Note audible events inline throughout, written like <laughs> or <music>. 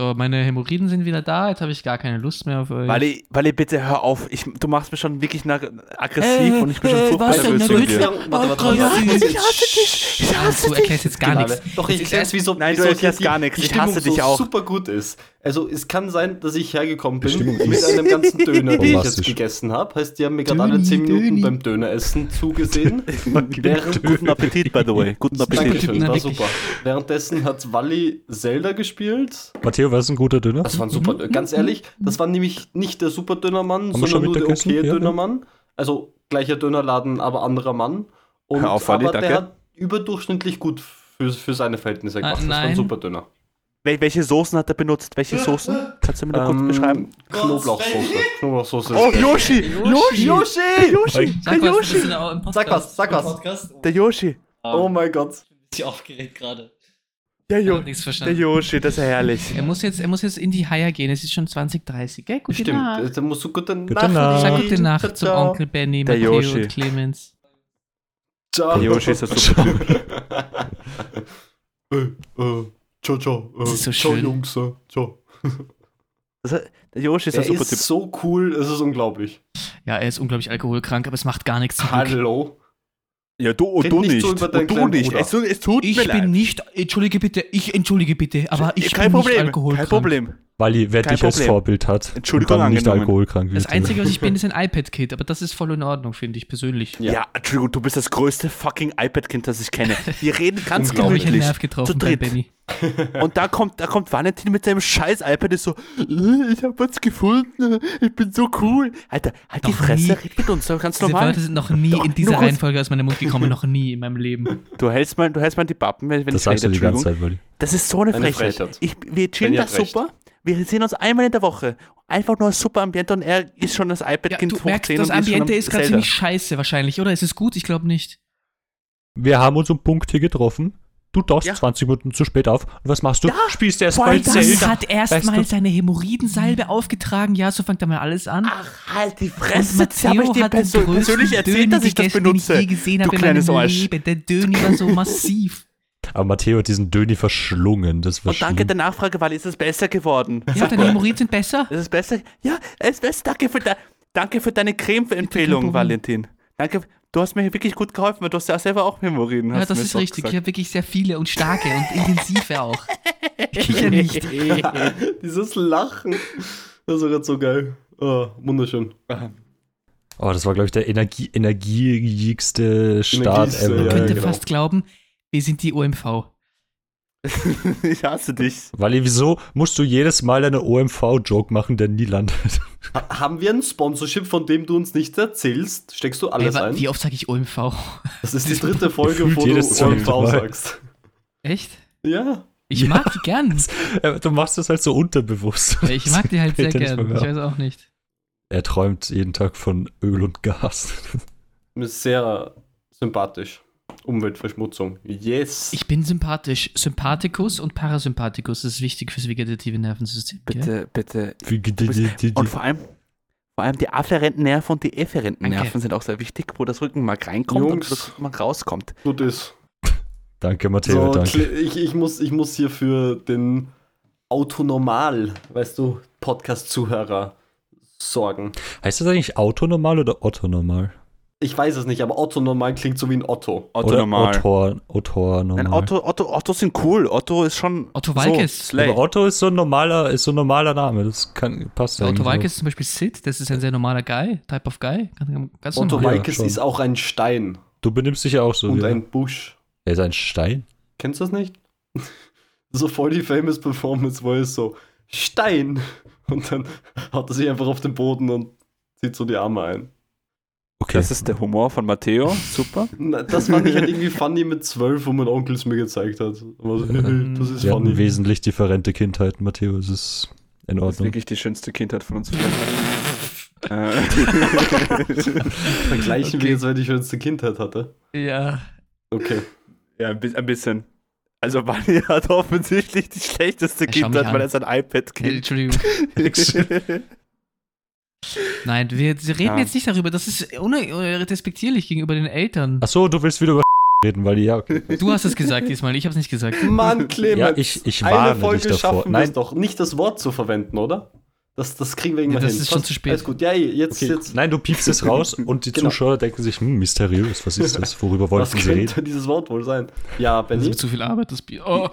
So, meine Hämorrhoiden sind wieder da. Jetzt habe ich gar keine Lust mehr auf euch. Wally, Wally, bitte hör auf. Ich, du machst mich schon wirklich nach, aggressiv Äh, und ich bin schon äh, furchtbar was denn, nervös wegen dir. Ich hasse dich. Ich Ja, hasse du dich. erklärst jetzt gar Genau. nichts. Doch, ich erkläre es, wieso, Nein, du erklärst gar nichts. Ich hasse dich so auch. super gut ist. Also es kann sein, dass ich hergekommen bin mit einem ganzen <laughs> Döner, den ich jetzt gegessen habe. Heißt, die haben mir gerade alle Döni, 10 Minuten Döni. beim Döneressen zugesehen. <laughs> Während, Guten Appetit, by the way. Guten Appetit. Dankeschön, Na, war super. Währenddessen hat Wally Zelda gespielt. Matteo, was ist ein guter Döner? Das war ein super, ganz ehrlich, das war nämlich nicht der super Dönermann, sondern nur der okay Ja, ja. Dönermann. Also gleicher Dönerladen, aber anderer Mann. Und Hör auf, Wally, aber der danke. hat überdurchschnittlich gut für, für seine Verhältnisse Ah, gemacht. das war nein. ein super Döner. Wel welche Soßen hat er benutzt? Welche Soßen? Kannst du mir da kurz Ähm, beschreiben? Knoblauchsoße. Knoblauchsoße. Oh, ist- Yoshi! Yoshi! Yoshi! Yoshi! Der Sag was, Yoshi! Sag was, sag was. Podcast? Der Yoshi! Oh mein Gott. Ich bin aufgeregt gerade. Der, Ich jo hab nichts der. Yoshi, das ist ja herrlich. Er muss, jetzt, er muss jetzt in die Haie gehen. Es ist schon 2030, gell? Gute Stimmt, Nacht. da musst du gute Nacht. Gute Nacht. Sag gute Nacht zum Ciao. Onkel Benny, Der Matteo Yoshi. und Clemens. Ciao. Der Yoshi ist ja super. <laughs> <laughs> <laughs> ciao, ciao. Äh, so ciao, schön. Jungs. äh, Ciao. Das Der Yoshi ist Er ein super ist Typ. so cool, es ist unglaublich. Ja, er ist unglaublich alkoholkrank, aber es macht gar nichts. Hallo. Ja, du und du nicht nicht. so und du nicht. Es, es tut Ich mir bin leid. nicht, entschuldige bitte, ich entschuldige bitte, aber ich kein bin Problem, nicht alkoholkrank. kein Problem. Weil wer Kein dich als. Vorbild hat Entschuldigung und dann nicht angenommen. alkoholkrank wird. Das Einzige, was ich <laughs> bin, ist ein iPad-Kid, aber das ist voll in Ordnung, finde ich persönlich. Ja. Ja. Entschuldigung, du bist das größte fucking iPad-Kind, das ich kenne. <laughs> Wir reden ganz gemütlich. Nerv getroffen Zu dritt. Benny. <laughs> Und da kommt, da kommt Valentin mit seinem scheiß iPad, ist so, "Äh, ich hab was gefunden, ich bin so cool. Alter, halt die Noch Fresse, nie. red mit uns, ganz Diese normal. Wörter sind noch nie Doch, in dieser. Reihenfolge aus meinem Mund gekommen, noch nie in meinem Leben. Du hältst mal, du hältst mal die Pappen, wenn, das ich sagst du rede, die ganze. Zeit. Das ist so eine, Eine Frechheit. Frechheit. Ich, wir chillen Benny da hat recht. super. Wir sehen uns einmal in der Woche. Einfach nur ein super Ambiente und er ist schon das Ja, iPad-Kind du hoch merkst, 10 das ist Ambiente am ist gerade ziemlich scheiße wahrscheinlich, oder? Ist es gut? Ich glaube nicht. Wir haben uns um Punkt hier getroffen. Du tauchst Ja. 20 Minuten zu spät auf. Und was machst du? Ja, Spielst erst mal das Zelda. hat erstmal Weißt du- seine Hämorrhoidensalbe aufgetragen. Ja, so fängt er mal alles an. Ach, halt die Fresse. Das Matteo habe ich dir persönlich erzählt, Döni dass ich das benutze. Ich je gesehen du habe in kleines meinem Arsch. Leben. Der Döni war so <laughs> massiv. Aber Matteo hat diesen Döni verschlungen. Das war Und danke schlimm. der Nachfrage, weil ist es besser geworden. Ja, deine Hämorrhoiden sind besser. Ist es besser? Ja, es ist besser. Danke für, de danke für deine Creme-Empfehlung. Valentin. Danke. Du hast mir wirklich gut geholfen, weil du hast ja selber auch Hämorrhoiden. Ja, das ist richtig. Ich gesagt. habe wirklich sehr viele und starke und intensive auch. <laughs> Ich ja nicht. <laughs> Dieses Lachen. Das war gerade so geil. Oh, wunderschön. Oh, das war, glaube ich, der Energie Start ever. Man Ja, könnte genau. fast glauben, wir sind die OMV. <laughs> ich hasse dich. Wally, wieso musst du jedes Mal eine OMV-Joke machen, der nie landet? Ha haben wir ein Sponsorship, von dem du uns nichts erzählst? Steckst du alles Ey, ein? wie oft sage ich OMV? Das ist die <laughs> dritte Folge, wo du OMV Mal. sagst. Echt? Ja. Ich Ja. mag die gern. <laughs> Du machst das halt so unterbewusst. Ja, ich mag die halt sehr gern. Ich weiß auch nicht. Er träumt jeden Tag von Öl und Gas. Ist sehr sympathisch. Umweltverschmutzung. Yes. Ich bin sympathisch. Sympathikus und Parasympathikus ist wichtig fürs vegetative Nervensystem. gell? Bitte, bitte. Die- die- Und vor allem, vor allem die afferenten Nerven und die efferenten. Nerven sind auch sehr wichtig, wo das Rückenmark reinkommt und Jungs. wo das Rückenmark rauskommt. So das. Danke, Matteo, So, danke. Ich, ich, muss, ich muss hier für den Autonormal, weißt du, Podcast-Zuhörer sorgen. Heißt das eigentlich Autonormal oder Otto-Normal? Ich weiß es nicht, aber Otto normal klingt so wie ein Otto. Otto oder normal. Otto, Otto normal. Nein, Otto, Otto, Otto sind cool. Otto ist schon. Otto Walkes. So, Slay. Aber Otto ist so ein normaler, ist so ein normaler Name. Das kann, passt Der Otto Walkes ist zum Beispiel Sid, das ist ein sehr normaler Guy, Type of Guy. Ganz, ganz Otto normal. Ja, Walkes schon. ist auch ein Stein. Du benimmst dich ja auch so. und wie er. ein Busch. er ist ein Stein. Kennst du das nicht? <laughs> so voll die famous Performance, wo er ist so Stein und dann <laughs> haut er sich einfach auf den Boden und zieht so die Arme ein. Okay. Das ist der Humor von Matteo. Super. <laughs> Das fand ich halt irgendwie funny mit zwölf, wo mein Onkel es mir gezeigt hat. Aber so, <laughs> das ist Wir hatten funny. wesentlich differente Kindheiten, Matteo. Es ist in Das ist Ordnung. wirklich die schönste Kindheit von uns. <laughs> äh, Vergleichen Okay. wir jetzt, wer die schönste Kindheit hatte. Ja. Okay. ja, ein bi- ein bisschen. Also Bunny hat offensichtlich die schlechteste mich Kindheit, weil er sein iPad Äh, kennt. Entschuldigung. Nein, wir reden Ja. jetzt nicht darüber. Das ist ohne respektierlich gegenüber den Eltern. Achso, du willst wieder über <laughs> reden, weil die ja, okay. Du hast es gesagt diesmal, ich habe es nicht gesagt. Mann, Clemens. Ja, ich- ich Eine warne Folge dich davor. schaffen wir es Nein. doch, nicht das Wort zu verwenden, oder? Das, das kriegen wir irgendwann das hin. ist schon zu spät. Alles gut, ja, jetzt, okay. jetzt. Nein, du piepst es raus und die <laughs> Genau. Zuschauer denken sich, hm, mysteriös, was ist das? Worüber Was wollten sie reden? könnte dieses Wort wohl sein? Ja, Das Benny. ist zu viel Arbeit, das Bier. Oh.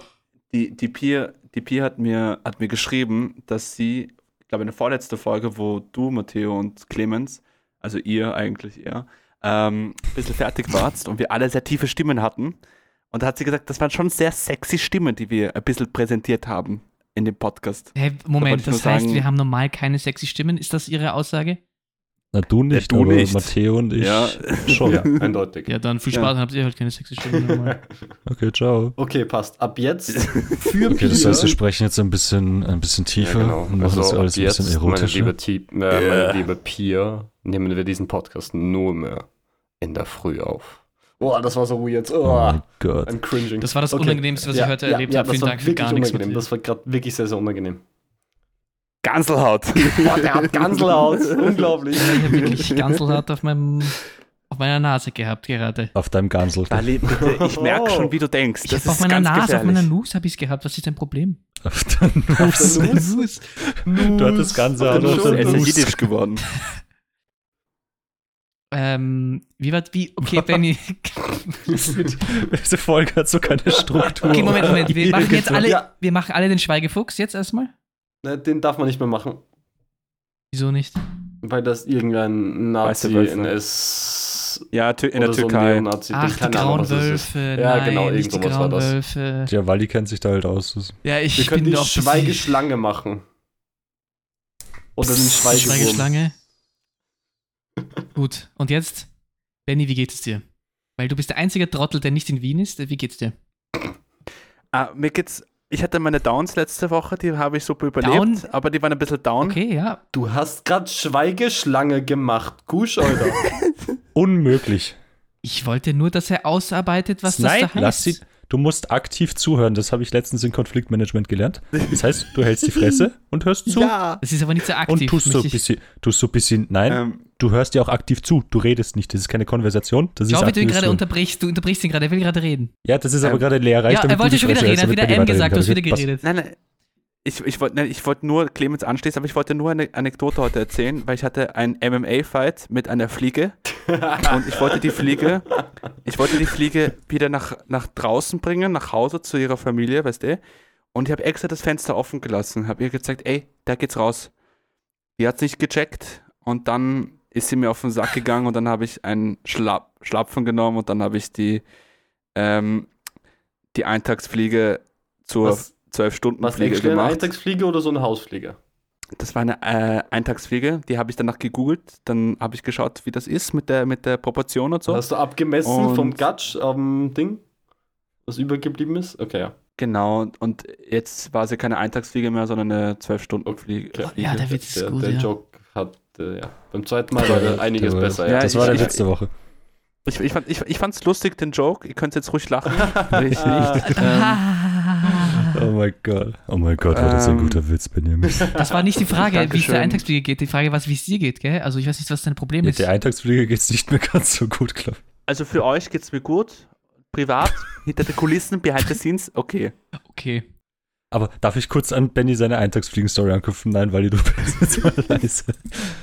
Die, die Pia, die hat, mir, hat mir geschrieben, dass sie, glaube, in der vorletzten Folge, wo du, Matteo und Clemens, also ihr eigentlich eher, ähm, ein bisschen fertig warst und wir alle sehr tiefe Stimmen hatten. Und da hat sie gesagt, das waren schon sehr sexy Stimmen, die wir ein bisschen präsentiert haben in dem Podcast. Hey, Da Moment, nur das heißt, sagen- wir haben normal keine sexy Stimmen. Ist das Ihre Aussage? Na, du nicht, du aber nicht. Matteo und ich Ja. <laughs> schon. Ja, eindeutig. Ja, dann viel Ja. Spaß, dann habt ihr halt keine sexy normal. Okay, ciao. Okay, passt. Ab jetzt <laughs> für Okay, das heißt, wir sprechen jetzt ein bisschen, ein bisschen tiefer genau. und machen das ab alles ein bisschen jetzt, meine erotischer. liebe, Ti- äh, Ja. meine liebe Pia, nehmen wir diesen Podcast nur mehr in der Früh auf. Boah, das war so weird. Oh Oh, mein Gott. I'm cringing. Das war das Okay. Unangenehmste, was ich heute erlebt ja, habe. das Vielen Dank für gar nichts. unangenehm. Matthias. Das war gerade wirklich sehr, sehr unangenehm. Ganselhaut. <laughs> Boah, der hat Ganselhaut. Unglaublich. Ich habe wirklich Ganselhaut auf, meinem, auf meiner Nase gehabt gerade. Auf deinem Gansel. Bitte, ich merke schon, wie du denkst. Ich Das habe auf ist meiner ganz Nase, auf gefährlich. meiner Nuss habe ich es gehabt. Was ist dein Problem? Auf der Nuss? Nuss. <laughs> Du hattest Ganze Auf der auf Nuss. Er ist jiddisch <laughs> geworden. Ähm, wie war, wie, okay, Benny. Diese Folge hat so keine Struktur. Okay, Moment, Moment. Wir machen jetzt alle, Ja. wir machen alle den Schweigefuchs jetzt erstmal. Ne, Den darf man nicht mehr machen, Wieso nicht? weil das irgendein Nazi in S. Ja, in der so Türkei. Ach, die grauen. Wölfe. Ja, Nein, genau, nicht die irgend sowas war grauen das. Wölfe. Ja, Wally kennt sich da halt aus. Ja, ich Wir können bin die Schweigeschlange machen. Oder den Schweigewurm. Schweigeschlange. Gut, und jetzt, Benny, wie geht es dir? Weil du bist der einzige Trottel, der nicht in Wien ist. Wie geht's dir? Ah, mir geht's. Ich hatte meine Downs letzte Woche, die habe ich super überlebt, Down? aber die waren ein bisschen down. Okay, ja. Du hast gerade Schweigeschlange gemacht. Gusch, Alter. <laughs> Unmöglich. Ich wollte nur, dass er ausarbeitet, was Nein, das da heißt. lass sie. Du musst aktiv zuhören. Das habe ich letztens in Konfliktmanagement gelernt. Das heißt, du hältst die Fresse <laughs> und hörst zu. Ja. Das ist aber nicht so Und aktiv. tust so ein bisschen, tust so ein bisschen, nein, Ähm, du hörst ja auch aktiv zu. Du redest nicht. Das ist keine Konversation. Das ist Schau, wie du ihn gerade unterbrichst. Du unterbrichst ihn gerade, er will gerade reden. Ja, das ist aber Ähm, gerade leerreich. ja, damit er wollte schon wieder reden, er hat wieder M gesagt, du hast wieder geredet. nein, nein. Ich, ich wollte ich wollte nur Clemens anschließen, aber ich wollte nur eine Anekdote heute erzählen, weil ich hatte einen MMA-Fight mit einer Fliege <laughs> und ich wollte die Fliege, ich wollte die Fliege wieder nach, nach draußen bringen, nach Hause zu ihrer Familie, weißt du? Und ich habe extra das Fenster offen gelassen, habe ihr gezeigt, ey, da geht's raus. Die hat nicht gecheckt und dann ist sie mir auf den Sack gegangen und dann habe ich einen Schlapp, Schlapfen genommen und dann habe ich die, ähm, die Eintagsfliege zur Was, was 12-Stunden-Fliege denkst du, eine gemacht. Eintagsfliege oder so eine Hausfliege? Das war eine äh, Eintagsfliege, die habe ich danach gegoogelt, dann habe ich geschaut, wie das ist mit der, mit der Proportion und so. Hast du abgemessen Und- vom Gatsch am Ding? Was übergeblieben ist? Okay, ja. Genau, und jetzt war sie keine Eintagsfliege mehr, sondern eine 12-Stunden-Fliege. Okay. Ja, der Witz ist der, gut, der ja. Joke hat, äh, ja. Beim zweiten Mal war der <laughs> einiges Der war- besser, Ja, ja. Das war der ich- letzte Woche. Ich, ich, fand, ich, ich fand's lustig, den Joke, ihr könnt jetzt ruhig lachen. <laughs> ich nicht. Ähm, Oh mein Gott. Oh mein Gott, war das ein Ähm, guter Witz, Benjamin. <laughs> Das war nicht die Frage, wie es der Eintagsfliege geht. Die Frage war, wie es dir geht, gell? Also ich weiß nicht, was dein Problem Ja, ist. der Eintagsflieger geht's nicht mehr ganz so gut, glaube ich. also für euch geht's mir gut. Privat, hinter den Kulissen, behind the scenes, okay. Okay. Aber darf ich kurz an Benny seine Eintagsfliegen-Story anknüpfen? Nein, weil du bist jetzt mal <laughs> leise.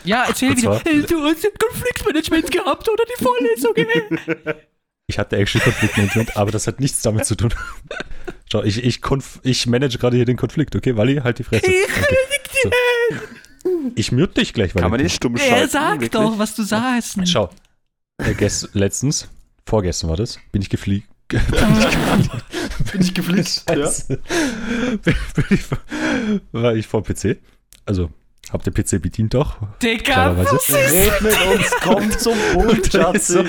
Ja, erzähl wieder. du hast ein Konfliktmanagement gehabt oder die Vorlesung, ey. <laughs> Ich hatte actually Konfliktmanagement, aber das hat nichts damit zu tun. <laughs> Schau, ich, ich, konf ich manage gerade hier den Konflikt, okay? Wally, halt die Fresse. Okay. So. Ich mute dich gleich, Wally. Kann man nicht stumm schalten. Er sagt wirklich? doch, was du sagst. Schau. Äh, gest letztens, vorgestern war das, bin ich gefliegt. Bin ich geflitscht, <laughs> ja? Bin, bin ich, war ich vor PC. Also, hab den PC bedient doch. Digga, was ist Red mit uns, komm zum Punkt, <laughs> Da ist, so,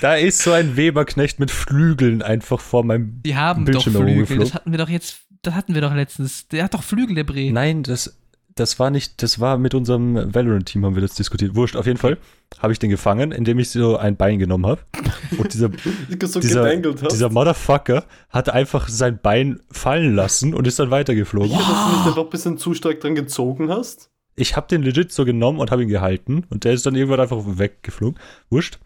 da ist so ein Weberknecht mit Flügeln einfach vor meinem. Die haben Bildschirm doch Flügel. Das hatten wir doch jetzt, das hatten wir doch letztens. Der hat doch Flügel, der Bre. Nein, das, das war nicht, das war mit unserem Valorant-Team, haben wir das diskutiert. Wurscht, auf jeden Fall habe ich den gefangen, indem ich so ein Bein genommen habe. Und dieser, <laughs> so dieser, dieser Motherfucker hat einfach sein Bein fallen lassen und ist dann weitergeflogen. Ja, dass du nicht einfach ein bisschen zu stark dran gezogen hast. Ich habe den legit so genommen und habe ihn gehalten und der ist dann irgendwann einfach weggeflogen. Wurscht.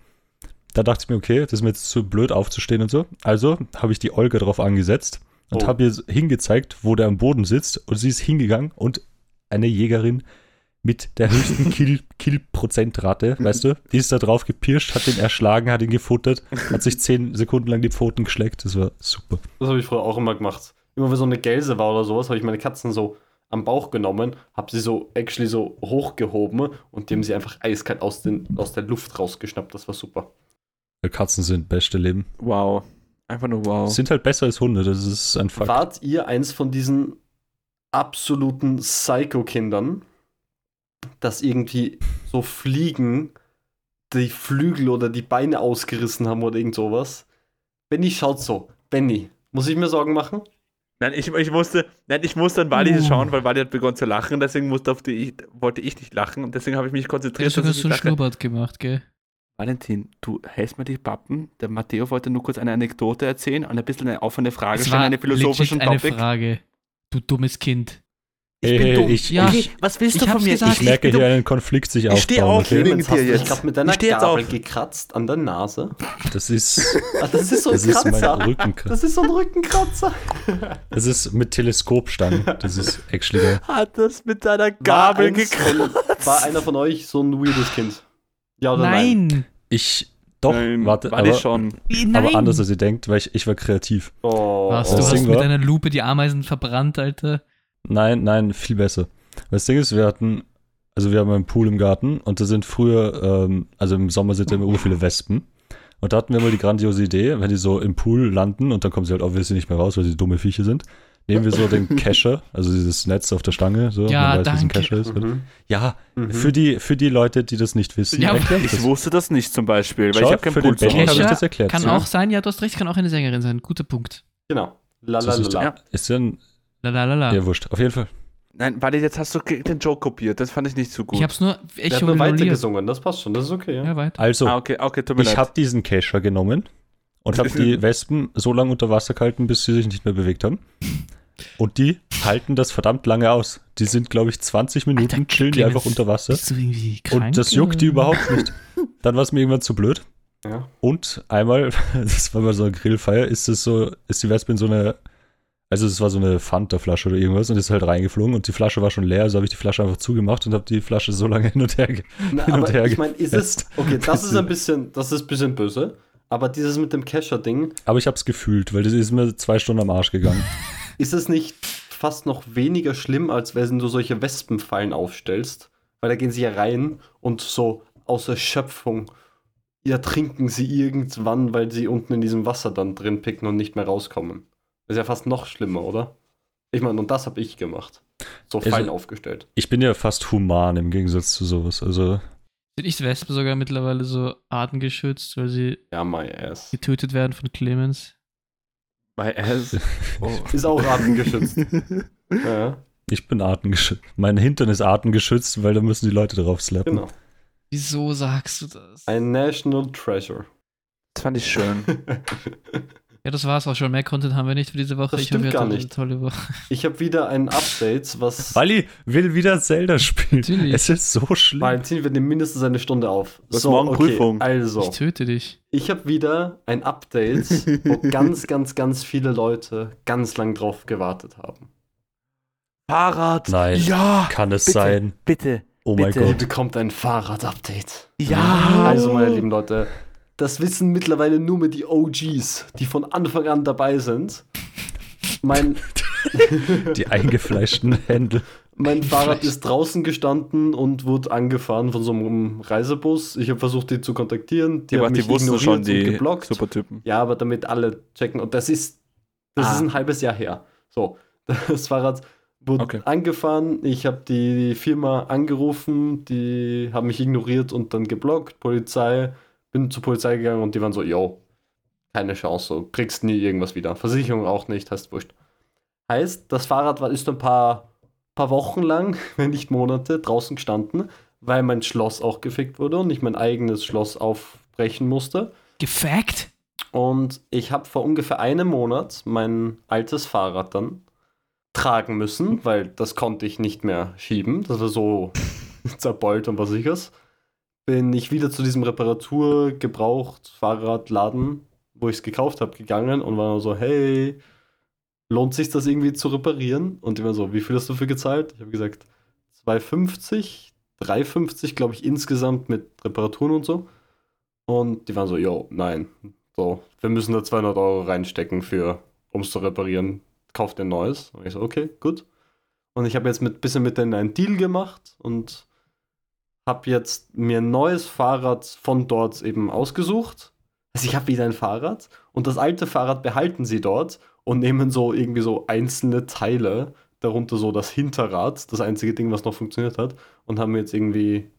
da dachte ich mir, okay, das ist mir jetzt zu blöd aufzustehen und so. Also habe ich die Olga drauf angesetzt und Oh. habe ihr hingezeigt, wo der am Boden sitzt. Und sie ist hingegangen und eine Jägerin mit der höchsten <laughs> Kill- Kill-Prozentrate, weißt du, die ist da drauf gepirscht, hat ihn erschlagen, hat ihn gefuttert, hat sich zehn Sekunden lang die Pfoten geschleckt. Das war super. Das habe ich früher auch immer gemacht. Immer wenn so eine Gelse war oder sowas, habe ich meine Katzen so am Bauch genommen, habe sie so actually so hochgehoben und die haben sie einfach eiskalt aus, den, aus der Luft rausgeschnappt. Das war super. Katzen sind beste Leben. Wow. Einfach nur wow. Sind halt besser als Hunde, das ist ein Fakt. Wart ihr eins von diesen absoluten Psycho-Kindern, dass irgendwie so Fliegen die Flügel oder die Beine ausgerissen haben oder irgend sowas? Benny schaut so. Benny, muss ich mir Sorgen machen? Nein, ich, ich musste, nein, ich musste an Wally Uh. schauen, weil Wally hat begonnen zu lachen, deswegen musste auf die, ich, wollte ich nicht lachen und deswegen habe ich mich Du konzentriert. hast sogar dass ich so einen. Schnurrbart gemacht, gell? Valentin, du hältst mir die Pappen. Der Matteo wollte nur kurz eine Anekdote erzählen und ein bisschen eine offene Frage Das stellen, war eine philosophische legit eine Topic. Frage. Du dummes Kind. Hey, bin hey, dumm. ich, Ja. ich, was willst Ich du von mir? gesagt. ich merke hier einen Konflikt sich Ich steh aufbauen. auf, Okay? wegen Clemens, hast dir jetzt. gerade mit deiner Ich Gabel auf. gekratzt an der Nase? Das ist, <laughs> Ah, das ist so ein das ist mein Kratzer. Rückenkratzer. Das ist so ein Rückenkratzer. Das ist mit Teleskopstangen. Das ist actually geil. Hat das mit deiner War, Gabel eins gekratzt? von, war einer von euch so ein weirdes Kind? Ja oder nein? Nein! Ich, doch, Nein, warte, Wally aber, schon. Wie, Nein! aber anders als ihr denkt, weil ich, ich war kreativ. Oh, Was, du Das hast Ding mit war- deiner Lupe die Ameisen verbrannt, Alter. Nein, nein, viel besser. Weil Das Ding ist, wir hatten, also wir haben einen Pool im Garten und da sind früher, ähm, also im Sommer sind da immer viele Wespen. Und da hatten wir mal die grandiose Idee, wenn die so im Pool landen und dann kommen sie halt obviously nicht mehr raus, weil sie dumme Viecher sind, nehmen wir so den Kescher, also dieses Netz auf der Stange, so, Ja, man weiß, was ein danke. Kescher ist. Mhm. Ja, Mhm. für die, für die Leute, die das nicht wissen, Ja, erklärt Ich das. wusste das nicht zum Beispiel, weil Schau, ich habe keinen für Pool den Benny habe ich Kescher das erklärt. Kann ja. auch sein, ja, du hast recht, kann auch eine Sängerin sein. Guter Punkt. Genau. Das ist, Lalalala. Ja. ist ja ein, Lalalala. ja, wurscht. Auf jeden Fall. Nein, Wally, jetzt hast du den Joke kopiert. Das fand ich nicht so gut. Ich hab's nur hat Echo nur weiter gesungen, das passt schon, das ist okay, ja. Ja, weiter. Also, ah, okay, okay, tut mir ich leid. habe diesen Kescher genommen und habe <laughs> die Wespen so lange unter Wasser gehalten, bis sie sich nicht mehr bewegt haben. Und die halten das verdammt lange aus. Die sind, glaube ich, 20 Minuten, Alter, chillen die einfach unter Wasser. Bist du irgendwie krank? Und das juckt die überhaupt nicht. <laughs> Dann war es mir irgendwann zu blöd. ja. Und einmal, <laughs> das war bei so einer Grillfeier, ist es so, ist die Wespe in so eine, also es war so eine Fanta-Flasche oder irgendwas und ist halt reingeflogen und die Flasche war schon leer, also habe ich die Flasche einfach zugemacht und habe die Flasche so lange hin und her Na, hin und aber her ich meine, ist es. Okay, das ist ein bisschen, das ist ein bisschen böse. Aber dieses mit dem Kescher-Ding, Aber ich habe es gefühlt, weil das ist mir zwei Stunden am Arsch gegangen. <laughs> ist es nicht fast noch weniger schlimm, als wenn du solche Wespenfallen aufstellst? Weil da gehen sie ja rein und so aus Erschöpfung ja, trinken sie irgendwann, weil sie unten in diesem Wasser dann drin picken und nicht mehr rauskommen. Das ist ja fast noch schlimmer, oder? Ich meine, und das habe ich gemacht. So Also- Fallen aufgestellt. Ich bin ja fast human im Gegensatz zu sowas. Also, Sind nicht Wespen sogar mittlerweile so artengeschützt, weil sie Ja, my ass. getötet werden von Clemens? Bei S. <laughs> Oh. Ist auch artengeschützt. <laughs> ja, ich bin artengeschützt. Mein Hintern ist artengeschützt, weil da müssen die Leute drauf slappen. genau. Wieso sagst du das? Ein National Treasure. Das fand ich schön. <laughs> Ja, das war's auch schon. Mehr Content haben wir nicht für diese Woche. Das ich stimmt hoffe, ihr gar nicht. eine tolle Woche. <laughs> Ich habe wieder ein Update, was. Wally will wieder Zelda spielen. Natürlich. Es ist so schlimm. Valentin, wir nehmen mindestens eine Stunde auf. Du hast morgen Prüfung. Ich Also, töte dich. ich habe wieder ein Update, wo <laughs> ganz, ganz, ganz viele Leute ganz lang drauf gewartet haben. Fahrrad. Nein. Ja. Kann es bitte. sein? Bitte. Oh mein Bitte. Ihr Gott. bekommt ein Fahrrad-Update. Ja. Also, meine lieben Leute, das wissen mittlerweile nur mehr die OGs, die von Anfang an dabei sind. Mein, <laughs> Die eingefleischten Hände. mein Fahrrad ist draußen gestanden und wurde angefahren von so einem Reisebus. Ich habe versucht, die zu kontaktieren. Die, Die, haben die mich wussten ignoriert schon, und die geblockt. Supertypen. Ja, aber damit alle checken. Und das ist, das Ah. ist ein halbes Jahr her. So, <laughs> das Fahrrad wurde Okay. angefahren. Ich habe die Firma angerufen, die haben mich ignoriert und dann geblockt. Polizei, bin zur Polizei gegangen und die waren so, yo, keine Chance, so, kriegst nie irgendwas wieder. Versicherung auch nicht, heißt wurscht. Heißt, das Fahrrad war, ist ein paar, paar Wochen lang, <laughs> wenn nicht Monate, draußen gestanden, weil mein Schloss auch gefickt wurde und ich mein eigenes Schloss aufbrechen musste. Gefackt? Und ich habe vor ungefähr einem Monat mein altes Fahrrad dann tragen müssen, weil das konnte ich nicht mehr schieben. Das war so <laughs> zerbeult und was ich was. Bin ich wieder zu diesem Reparatur gebraucht Fahrradladen, wo ich es gekauft habe, gegangen und war so, hey, lohnt sich das irgendwie zu reparieren? Und die waren so, wie viel hast du dafür gezahlt? Ich habe gesagt, 2,50, 3,50 glaube ich insgesamt mit Reparaturen und so. Und die waren so, yo, nein, so, wir müssen da 200 Euro reinstecken für, um es zu reparieren. Kauft ein neues. Und ich so, okay, gut. Und ich habe jetzt mit bisschen mit denen einen Deal gemacht und habe jetzt mir ein neues Fahrrad von dort eben ausgesucht. Also ich habe wieder ein Fahrrad und das alte Fahrrad behalten sie dort und nehmen so irgendwie so einzelne Teile, darunter so das Hinterrad, das einzige Ding, was noch funktioniert hat, und haben mir jetzt irgendwie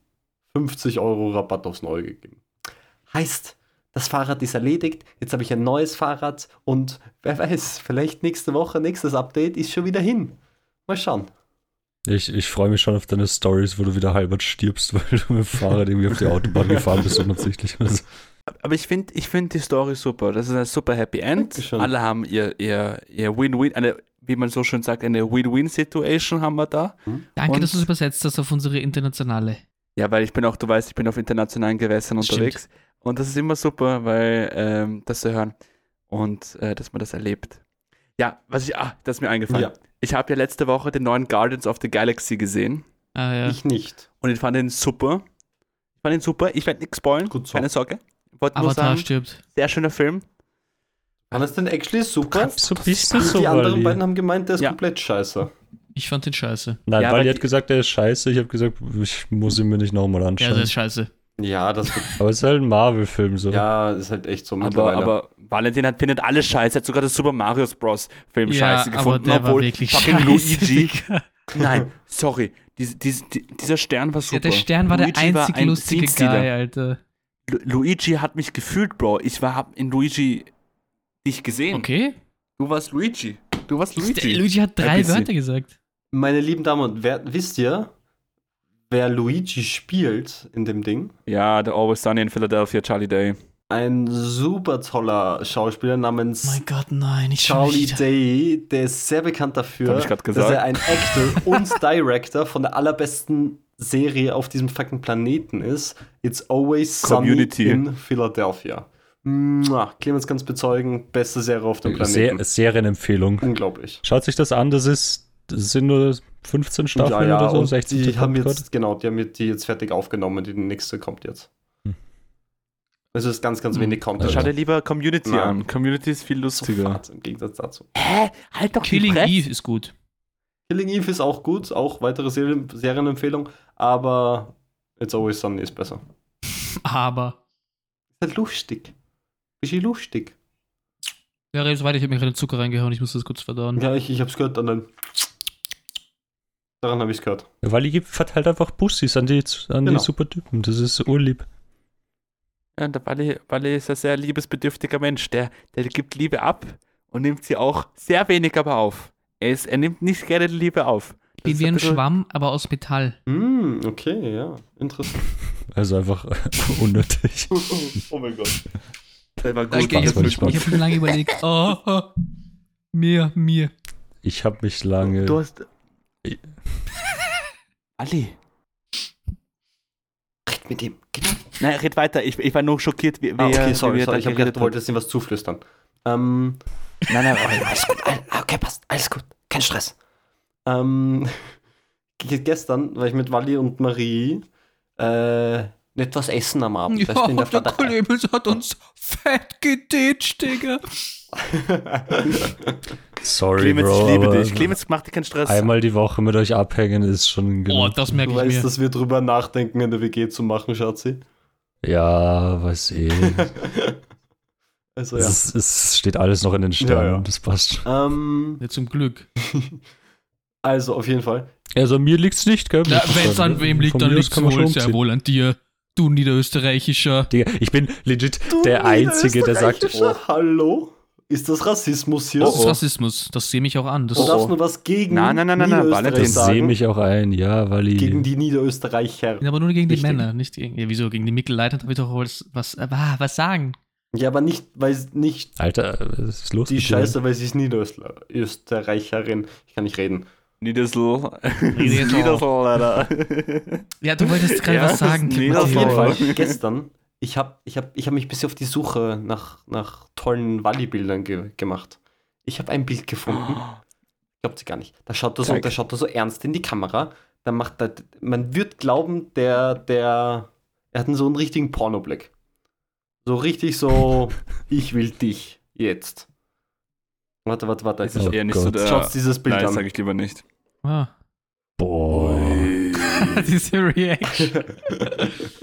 50 Euro Rabatt aufs Neue gegeben. Heißt, das Fahrrad ist erledigt, jetzt habe ich ein neues Fahrrad und wer weiß, vielleicht nächste Woche, nächstes Update ist schon wieder hin. Mal schauen. Ich, ich freue mich schon auf deine Stories, wo du wieder halbert stirbst, <laughs> weil du mit dem Fahrrad irgendwie auf die Autobahn <laughs> gefahren bist, unabsichtlich. Also, Aber ich finde ich find die Story super. Das ist ein super Happy End. Dankeschön. Alle haben ihr, ihr, ihr Win-Win, eine, wie man so schön sagt, eine Win-Win-Situation haben wir da. Danke, Und- dass du es übersetzt hast auf unsere internationale. Ja, weil ich bin auch, du weißt, ich bin auf internationalen Gewässern Stimmt. unterwegs. Und das ist immer super, weil ähm, das zu hören und äh, dass man das erlebt. Ja, was ich, ah, das ist mir eingefallen. Ja. Ich habe ja letzte Woche den neuen Guardians of the Galaxy gesehen Ah, ja. Ich nicht. und ich fand ihn super. Ich fand ihn super. Ich werde nichts spoilen, Gut so. keine Sorge. Ich wollte nur sagen, stirbt. sehr schöner Film. War das denn actually super? so bist du Die, so, die anderen Wally. beiden haben gemeint, der ist Ja. komplett scheiße. Ich fand den scheiße. Nein, Ja, die hat gesagt, der ist scheiße. Ich habe gesagt, ich muss ihn mir nicht nochmal Ja, anschauen. das ist scheiße. Ja, das wird, aber es ist halt ein Marvel-Film so. ja, ist halt echt so Aber, mittlerweile. aber Valentin hat, findet alles scheiße. Er hat sogar das Super Mario Bros. Film Ja, scheiße aber gefunden, der war obwohl wirklich fucking scheiße. Luigi. Digga. <laughs> Nein, sorry. Dies, dies, die- dieser Stern war super. Ja, der Stern war Luigi der einzig ein lustige. Guy, Alter. Lu Luigi hat mich gefühlt, Bro. Ich war hab in Luigi dich gesehen. Okay. Du warst Luigi. Du warst Der Luigi. Luigi hat drei. Wörter gesagt. Meine lieben Damen und Herren, wisst ihr, wer Luigi spielt in dem Ding? Ja, The Always Sunny in Philadelphia, Charlie Day. Ein super toller Schauspieler namens Mein Gott, nein, ich Charlie. Day. Der ist sehr bekannt dafür, dass er ein Actor <laughs> und Director von der allerbesten Serie auf diesem fucking Planeten ist. It's Always Sunny Community. in Philadelphia. Mua, Clemens kann es bezeugen, beste Serie auf dem Planeten. Se Serienempfehlung. Unglaublich. Schaut sich das an, das ist, das sind nur 15 Staffeln oder so, und 16 die haben jetzt, genau, die haben die jetzt fertig aufgenommen, die nächste kommt jetzt. Hm. Es ist ganz, ganz Hm. wenig Content. Schau dir lieber Community Nein. an. Community ist viel lustiger. Sofort, im Gegensatz dazu. Hä? Halt doch Killing. Eve ist gut. Killing Eve ist auch gut, auch weitere Serien, Serienempfehlung, aber It's Always Sunny ist besser. <laughs> Aber. Ist halt lustig. Bisschen lustig. Ja, red weiter, ich habe mir gerade Zucker reingehauen, ich muss das kurz verdauen. Ja, ich, ich hab's gehört, und dann. Daran habe ich's gehört. Ja, weil die verteilt einfach Bussis an die, an Genau. die Supertypen. Das ist urlieb. Ja, der Wally, Wally ist ein sehr liebesbedürftiger Mensch. Der, der gibt Liebe ab und nimmt sie auch sehr wenig aber auf. Er, ist, er nimmt nicht gerne die Liebe auf. Ich bin ist wie ein bisschen- Schwamm, aber aus Metall. Hm, okay, ja. Interessant. <laughs> Also einfach unnötig. <laughs> oh mein Gott. Der war gut. Danke, ich das habe hab mir lange überlegt. <laughs> Oh, oh, mir, mir. Ich habe mich lange. Du hast. Ich- Ali. Mit ihm. Genau. Nein, red weiter. Ich, ich war nur schockiert, wie, wie Ah, okay, wie sorry, er sorry. Ich habe gedacht, du wolltest ihm was zuflüstern. Ähm. Nein, nein, aber- alles gut. all- Okay, passt. Alles gut. Kein Stress. Ähm, <laughs> ge- gestern war ich mit Wally und Marie äh, nicht was essen am Abend. weißt du, in der der Clemens hat uns <laughs> fett geditscht, Digga. <laughs> Sorry, Clemens, Bro. ich liebe dich. Clemens, mach dir keinen Stress. Einmal die Woche mit euch abhängen ist schon Oh, genug. das merke Du ich weißt, mir. dass wir drüber nachdenken, in der WG zu machen, Schatzi. ja, weiß eh. <laughs> Also ja. es, es steht alles noch in den Sternen. Ja, ja. Das passt schon. Ähm, Ja, zum Glück. <laughs> also auf jeden Fall. Also an mir liegt's nicht, gell? Ich wenn es an wem liegt, Von dann liegt es man wohl sehr wohl an dir. Du niederösterreichischer. Digga, ich bin legit Du der Einzige, der sagt, Niederösterreichischer, Hallo? Ist das Rassismus hier? Das ist oh. Rassismus. Das sehe mich auch an. Das Du Oh, darfst oh. nur was gegen Nein, nein, nein, nein, nein, Valentin, ich sagen. sehe mich auch ein, ja, weil ich. Gegen die Niederösterreicher. Ja, aber nur gegen die Richtig. Männer, nicht gegen. Ja, wieso? Gegen die Mittelleiter habe ich doch was, was, äh, was sagen. Ja, aber nicht, weil nicht Alter, was ist los die mit dir? Scheiße, weil sie ist Niederösterreicherin. Ich kann nicht reden. Niedersl. Niedersl. Niedersl, Alter. Ja, du wolltest gerade Ja, was sagen. mega Auf jeden. Fall, gestern, ich habe ich hab, ich hab mich ein bisschen auf die Suche nach, nach tollen Walli-Bildern ge gemacht. Ich habe ein Bild gefunden, glaubt sie gar nicht. Da schaut er so, da schaut er so ernst in die Kamera. Da macht er, man wird glauben, der, der, er hat einen so einen richtigen Pornoblick. So richtig so, <laughs> ich will dich jetzt. Warte, warte, warte. Das ist Oh eher nicht so Gott. der. Schaut dieses Bild Nein, an. sage ich lieber nicht. Ah. Boah. <laughs> Diese Reaction. <laughs>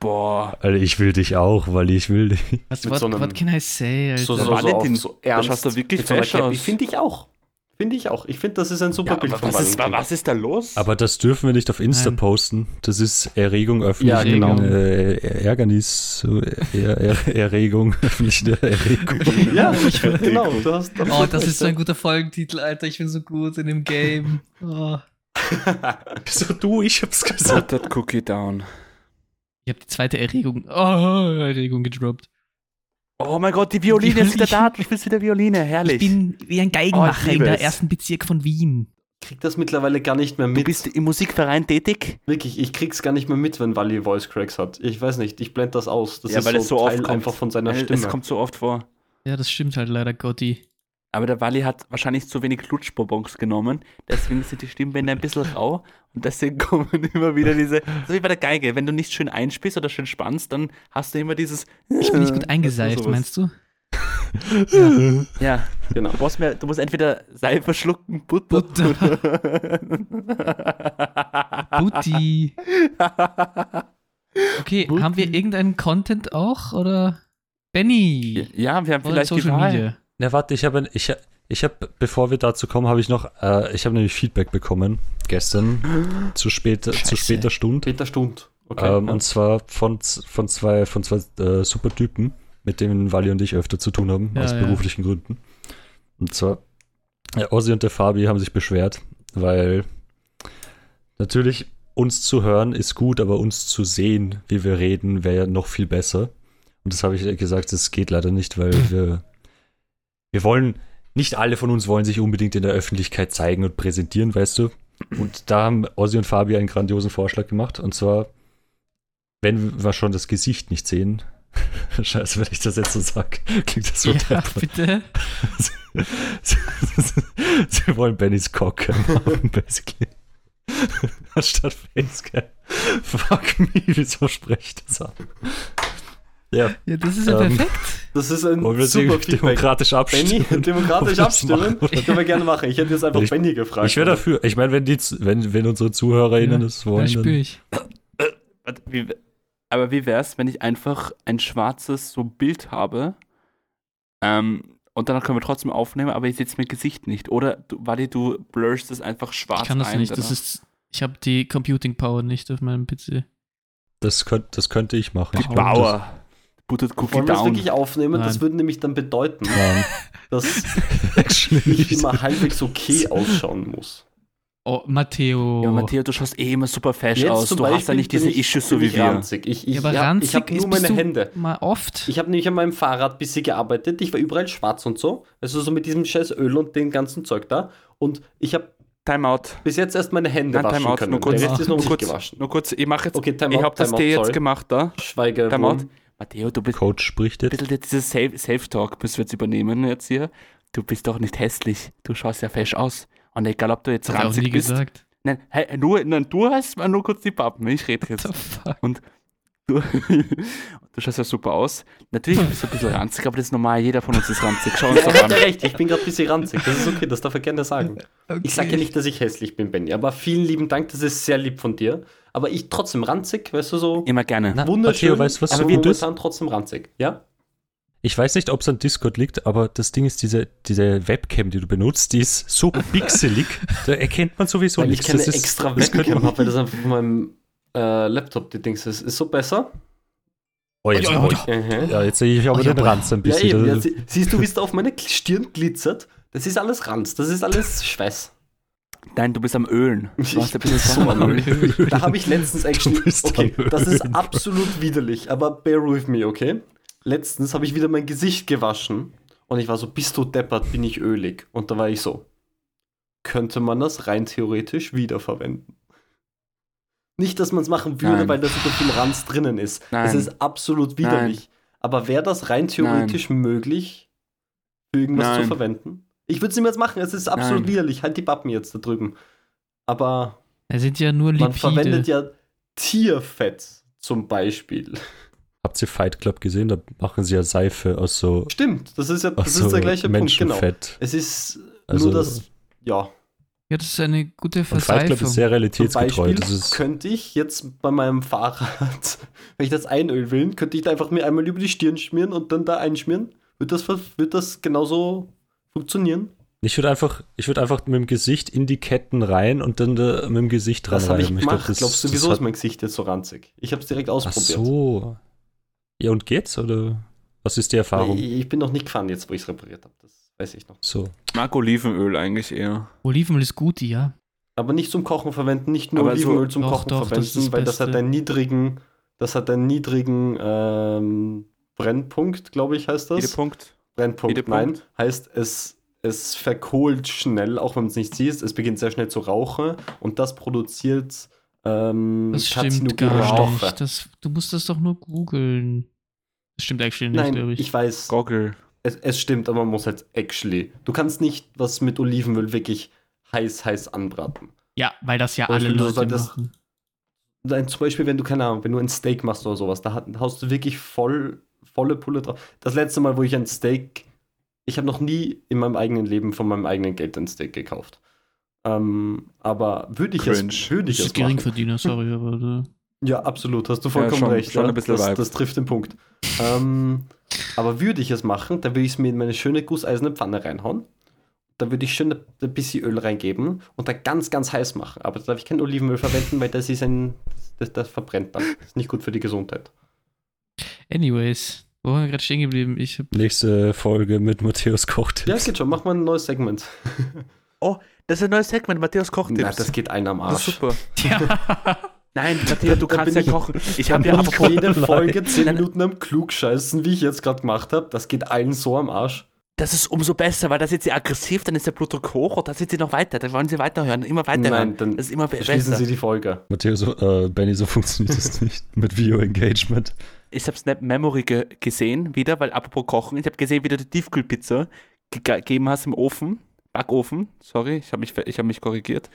Boah. Alter, ich will dich auch, weil ich will dich. Was, what, so einem- what can I say, Alter? So, so, so, Valentin, auf, so da ernst. schaust du wirklich Cappy. aus. Finde ich auch. Finde ich auch. Ich finde, das ist ein super Ja, Bild von was, ist, was ist da los? Aber das dürfen wir nicht auf Insta Nein. posten. Das ist Erregung öffentlichen Ja, genau. äh, Ärgernis, er, er, Erregung, <laughs> öffentliche Erregung. Ja, ich, genau. Du hast Oh, das ist so ein guter Folgentitel, Alter. Ich bin so gut in dem Game. Oh. <laughs> So du, ich hab's gesagt. Put that cookie down. Ich habe die zweite Erregung. Oh, Erregung gedroppt. Oh mein Gott, die Violine Die ist wieder Violine. da. Du spielst wieder Violine. Herrlich. Ich bin wie ein Oh, Geigenmacher ich in der ersten Bezirk von Wien. krieg das mittlerweile gar nicht mehr du mit. bist im Musikverein tätig? Wirklich, ich krieg's gar nicht mehr mit, wenn Wally Voice Cracks hat. Ich weiß nicht, ich blende das aus. Das Ja, ist weil so, es so oft Teil kommt. einfach von seiner Stimme. Es kommt so oft vor. Ja, das stimmt halt leider, Gotti. Aber der Wally hat wahrscheinlich zu wenig Lutschbonbons genommen. Deswegen sind die Stimmbänder ein bisschen rau. Und deswegen <laughs> kommen immer wieder diese. So wie bei der Geige. Wenn du nicht schön einspielst oder schön spannst, dann hast du immer dieses. Ich bin nicht gut <laughs> eingeseift, meinst du? Ja, genau. du musst, mehr, du musst entweder Seife schlucken, Butter. <laughs> Butti. Okay, Butti. haben wir irgendeinen Content auch? Oder? Benny. ja, wir haben vielleicht die Social Wahl. Media. Na, warte, ich habe, ich, ich habe, bevor wir dazu kommen, habe ich noch, äh, ich habe nämlich Feedback bekommen gestern zu später, zu Scheiße. später Stunde. Peter Stund. Okay. ähm, ja. Und zwar von, von zwei, von zwei äh, super Typen, mit denen Wally und ich öfter zu tun haben, Ja, aus ja. beruflichen Gründen. Und zwar, ja, Ossi und der Fabi haben sich beschwert, weil natürlich uns zu hören ist gut, aber uns zu sehen, wie wir reden, wäre ja noch viel besser. Und das habe ich gesagt, das geht leider nicht, weil <laughs> wir, wir wollen, nicht alle von uns wollen sich unbedingt in der Öffentlichkeit zeigen und präsentieren, weißt du. Und da haben Ossi und Fabi einen grandiosen Vorschlag gemacht. Und zwar, wenn wir schon das Gesicht nicht sehen, <laughs> scheiße, wenn ich das jetzt so sage, klingt das so Ja, bitte. <laughs> Sie wollen Bennys Cock haben, <laughs> basically. Anstatt Facecam. Fuck me, wieso sprecht das an? Ja, Ja, das ist ja Ähm, perfekt. das ist ein wollen wir super Feedback. demokratisch abstimmen? Benny, <laughs> demokratisch das abstimmen? machen? Können wir gerne machen. Ich hätte jetzt einfach Ich- Benny gefragt. Ich wäre dafür. Ich meine, wenn, die, wenn, wenn unsere ZuhörerInnen Ja, das Da wollen, spüre dann, ich. Wie, aber wie wär's, wenn ich einfach ein schwarzes so Bild habe ähm, und danach können wir trotzdem aufnehmen, aber ich sehe jetzt mein Gesicht nicht. Oder du, Wally, du blurst es einfach schwarz Ich kann das ein. nicht. Das ist. Ich habe die Computing Power nicht auf meinem PC. das, könnt, das könnte ich machen. Die Ich Buttet Cookie Wollen wir das down. wirklich aufnehmen? Das Nein. würde nämlich dann bedeuten, Das, nein, dass <laughs> ich immer halbwegs okay ausschauen muss. Oh, Matteo. Ja, Matteo, du schaust eh immer super fesch Jetzt aus. Du hast ja Beispiel nicht diese ich- Issues so wie ich wir. Ranzig. Ich, ich, Ja, aber ja, ranzig ich habe ist- nur bist meine du Hände. Mal oft. Ich habe nämlich an meinem Fahrrad bisschen gearbeitet. Ich war überall schwarz und so. Also so mit diesem scheiß Öl und dem ganzen Zeug da. Und ich habe Timeout. bis jetzt erst meine Hände Nein, waschen Timeout. können. Nur kurz, Der Rest ist noch nur kurz, gewaschen. nur kurz. Ich mache jetzt. Okay, Timeout, ich habe das dir jetzt gemacht da. Schweige. Timeout. Matteo, du bist Coach spricht ein jetzt. bisschen dieses Self- Self-Talk müssen wir jetzt übernehmen jetzt hier. Du bist doch nicht hässlich. Du schaust ja fesch aus. Und egal, ob du jetzt ranzig bist. gesagt. Nein, hey, nur, nein, du hast mal nur kurz die Pappen. Ich rede What jetzt. the fuck? Du, <laughs> du schaust ja super aus. Natürlich bist du ein bisschen ranzig, aber das ist normal. Jeder von uns ist ranzig. Schau uns Ja, doch an. recht, ich bin gerade ein bisschen ranzig. Das ist okay, das darf er gerne sagen. Ich sage ja nicht, dass ich hässlich bin, Benny, aber vielen lieben Dank, das ist sehr lieb von dir. Aber ich trotzdem ranzig, weißt du so. Immer gerne. Na, Wunderschön, Matteo, weißt du, was aber so ist? momentan trotzdem ranzig. Ja? Ich weiß nicht, ob es an Discord liegt, aber das Ding ist, diese, diese Webcam, die du benutzt, die ist so <laughs> pixelig, da erkennt man sowieso Weil ich nichts. keine Das ist- extra das könnte Webcam man- habe, weil das einfach von meinem äh, Laptop die Dings ist. Ist so besser? Oh, jetzt, Ja, oh, ja, ja, jetzt sehe ich aber Oh, ja, den Ranz ein Ja, bisschen. eben. Ja, sie- siehst du, wie es da auf meine <laughs> Stirn glitzert? Das ist alles Ranz, das ist alles Schweiß. Nein, du bist am Ölen. Du Ich hast ein bisschen so am Öl. <laughs> Da habe ich letztens bist Okay, das ist Ölen. absolut widerlich, aber bear with me, okay? Letztens habe ich wieder mein Gesicht gewaschen und ich war so, bist du deppert, bin ich ölig. Und da war ich so. könnte man das rein theoretisch wiederverwenden. Nicht, dass man es machen würde, Nein. weil da super viel Ranz drinnen ist. Nein. Es ist absolut widerlich. Aber wäre das rein theoretisch möglich, für irgendwas zu Nein. verwenden? Ich würde es niemals machen, es ist absolut Nein. widerlich. Halt die Pappen jetzt da drüben. Aber Da sind ja nur man verwendet ja Tierfett zum Beispiel. Habt ihr Fight Club gesehen? Da machen sie ja Seife aus so, Stimmt, das ist ja das so ist der gleiche Punkt, genau. Es ist Also- nur das, ja, ja, das ist eine gute Und Fight Club Verseifung. ist sehr realitätsgetreu. Beispiel Das ist, könnte ich jetzt bei meinem Fahrrad, <laughs> wenn ich das einölen will, könnte ich da einfach mir einmal über die Stirn schmieren und dann da einschmieren. Wird das, wird das genauso funktionieren? ich würde einfach, ich würde einfach mit dem Gesicht in die Ketten rein und dann da mit dem Gesicht dran Das habe ich gemacht. glaub, das- Glaubst du, wieso hat- ist mein Gesicht jetzt so ranzig? Ich habe es direkt Ach ausprobiert. so. Ja, und geht's? Oder was ist die Erfahrung? Ich, ich bin noch nicht gefahren jetzt, wo ich es repariert habe. Das weiß ich noch. So. Ich mag Olivenöl eigentlich eher. Olivenöl ist gut, ja. Aber nicht zum Kochen verwenden, nicht nur Aber so- Olivenöl zum Doch, Kochen doch, verwenden, das weil das hat Beste. einen niedrigen, das hat einen niedrigen ähm, Brennpunkt, glaube ich, heißt das. Jeder Punkt. Brennpunkt, Jeder nein. Punkt. Heißt, es, es verkohlt schnell, auch wenn man es nicht sieht. Es beginnt sehr schnell zu rauchen und das produziert ähm, Das stimmt gar Stoffe. nicht. Das, du musst das doch nur googeln. Das stimmt actually nicht, Nein, glaube ich. ich. weiß, Goggle. Es, es stimmt, aber man muss halt actually. Du kannst nicht was mit Olivenöl wirklich heiß, heiß anbraten. Ja, weil das ja alle Beispiel, du Leute solltest- machen. Nein, zum Beispiel, wenn du, keine Ahnung, wenn du ein Steak machst oder sowas, da haust du wirklich voll, volle Pulle drauf. Das letzte Mal, wo ich ein Steak, ich habe noch nie in meinem eigenen Leben von meinem eigenen Geld ein Steak gekauft. Ähm, aber würde ich Cringe. es, würde ich Das es ist machen. Geringverdiener, sorry, aber da- Ja, absolut, hast du vollkommen schon- recht. schon ja. ein bisschen das, das trifft den Punkt. ähm, aber würde ich es machen, dann würde ich es mir in meine schöne gusseiserne Pfanne reinhauen. Da würde ich schön ein bisschen Öl reingeben und dann ganz, ganz heiß machen. Aber da darf ich kein Olivenöl verwenden, weil das ist ein, das, das verbrennt dann. Das ist nicht gut für die Gesundheit. Anyways, wo waren wir gerade stehen geblieben? Ich hab, Nächste Folge mit Matthäus Ja, Kochtipps. geht schon, mach mal ein neues Segment. Das ist ein neues Segment, Matthäus Kochtipps. Na, das geht einen am Das ist Arsch. super. <laughs> <laughs> ja. Nein, Matthäus, du Da kannst ja ich- kochen. <laughs> Ich habe ja Und apropos, jede Folge 10 Nein. Minuten am Klugscheißen, wie ich jetzt gerade gemacht habe, das geht allen so am Arsch. das ist umso besser, weil da sind sie aggressiv, dann ist der Blutdruck hoch und da sind sie noch weiter. Da wollen sie weiterhören, immer weiter Nein, dann Das ist immer Schließen besser. Sie die Folge. Matthäus, äh, Benny, so <laughs> funktioniert das nicht mit Video-Engagement. ich habe Snap Memory ge gesehen wieder, weil apropos Kochen, ich habe gesehen, wie du die Tiefkühlpizza ge gegeben hast im Ofen, Backofen, sorry, ich habe mich, ich hab mich korrigiert.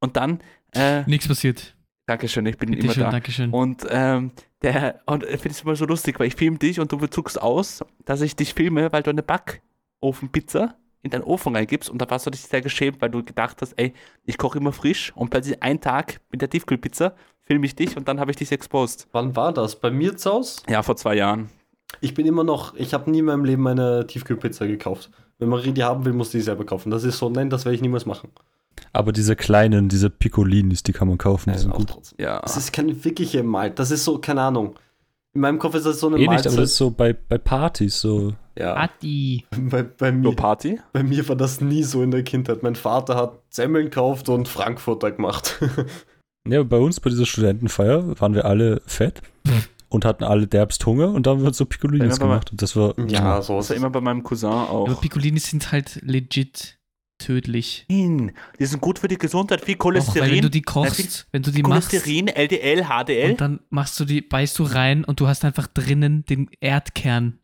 Und dann, äh, Nichts passiert. Dankeschön, ich bin Bitte immer schön, da. Dankeschön. Und ähm, der, und ich finde es immer so lustig, weil ich filme dich und du bezugst aus, dass ich dich filme, weil du eine Backofenpizza in deinen Ofen reingibst und da warst du dich sehr geschämt, weil du gedacht hast, ey, ich koche immer frisch und plötzlich einen Tag mit der Tiefkühlpizza filme ich dich und dann habe ich dich exposed. Wann war das? Bei mir zu Hause? Ja, vor zwei Jahren. Ich bin immer noch, ich habe nie in meinem Leben eine Tiefkühlpizza gekauft. Wenn man die haben will, muss die selber kaufen. Das ist so, nein, das werde ich niemals machen. Aber diese kleinen, diese Piccolinis, die kann man kaufen, die sind gut. trotzdem. Ja. Das ist keine wirkliche Mal. Das ist so, keine Ahnung. In meinem Kopf ist das so eine Eh nicht, Mahlzeit. aber das ist so bei, bei Partys so. ja. Adi. <laughs> Bei, bei, Nur mir, Party? bei mir war das nie so in der Kindheit. Mein Vater hat Semmeln gekauft und Frankfurter gemacht. <laughs> Ja, bei uns bei dieser Studentenfeier waren wir alle fett und hatten alle derbst Hunger und da haben wir so Piccolinis Ja, gemacht. Und das war. ja, so Das ist war immer bei meinem Cousin auch. Aber Piccolini sind halt legit tödlich. Nein, die sind gut für die Gesundheit, viel Auch weil wenn Cholesterin. du die kochst, wenn du die machst Cholesterin, LDL, HDL. und dann machst du die, beißt du rein und du hast einfach drinnen den Erdkern.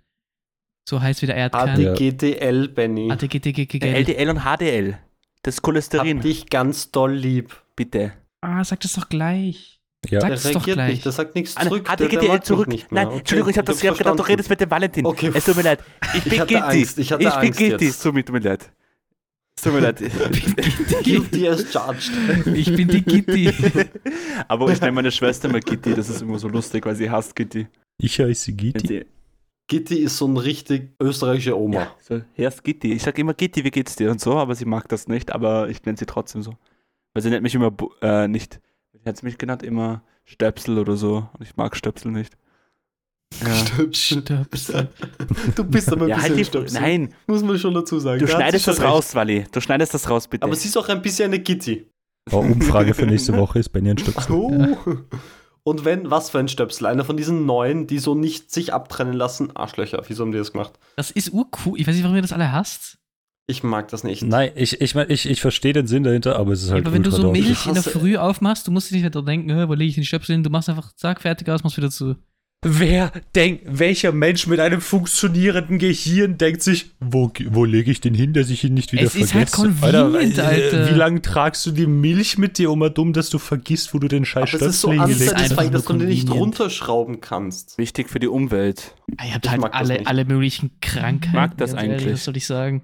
So heißt wie der Erdkern. ADGDL, Benny. ATGTGGL. LDL und HDL. Das Cholesterin, Hab dich ganz doll lieb. bitte. Ah, sag das doch gleich. Ja, Sag es doch reagiert gleich. nicht, der sagt nichts Ah, zurück. der- der ADGDL mag mich zurück. Nein, Okay, Entschuldigung, ich habe das gedacht, du redest mit dem Valentin. Okay, Es tut mir leid. Ich bin Ich hatte guilty. Angst, ich hatte bin Angst guilty. jetzt. Es tut mir leid. Tut mir leid. <laughs> Guilty as charged. Ich bin die Gitti. <laughs> Aber ich nenne meine Schwester mal Gitti. Das ist immer so lustig, weil sie hasst Gitti. ich heiße. Sie- Gitti ist so ein richtig österreichische Oma. Ja, so, Herrst Gitti. Ich sage immer Gitti, wie geht's dir und so, aber sie mag das nicht, aber ich nenne sie trotzdem so. Weil sie nennt mich immer, äh, nicht, wie hat sie mich genannt? Immer Stöpsel oder so. Und ich mag Stöpsel nicht. Ja. Stöpsel. Stöpsel. Du bist aber ein Ja, bisschen halt die, Stöpsel. nein, Muss man schon dazu sagen. du Da schneidest das recht. raus, Wally. Du schneidest das raus, bitte. Aber sie ist auch ein bisschen eine Gitti. Oh, Umfrage für nächste Woche ist Benny ein Stöpsel. Oh. Und wenn, was für ein Stöpsel? Einer von diesen neuen, die so nicht sich abtrennen lassen. Arschlöcher, wieso haben die das gemacht? Das ist urcool. Ich weiß nicht, warum ihr das alle hasst. Ich mag das nicht. Nein, ich, ich meine, ich, ich verstehe den Sinn dahinter, aber es ist halt aber wenn du so. Milch in der Früh aufmachst, du musst dich nicht mehr dran denken, "Hä, wo lege ich den Stöpsel hin? Du machst einfach, zack, fertig aus, machst wieder zu. Wer denkt, welcher Mensch mit einem funktionierenden Gehirn denkt sich, wo, wo lege ich den hin, dass ich ihn nicht wieder Es ist halt vergesse? convenient, äh, Alter. Wie lange tragst du die Milch mit dir immer dumm, dass du vergisst, wo du den scheiß ist so Stöpsel hingelegt anstrengend. hast? ansatzfrei, dass du den nicht runterschrauben kannst. Wichtig für die Umwelt. Ihr habt Ich halt mag das alle, alle möglichen Krankheiten. mag das eigentlich. Was soll ich sagen?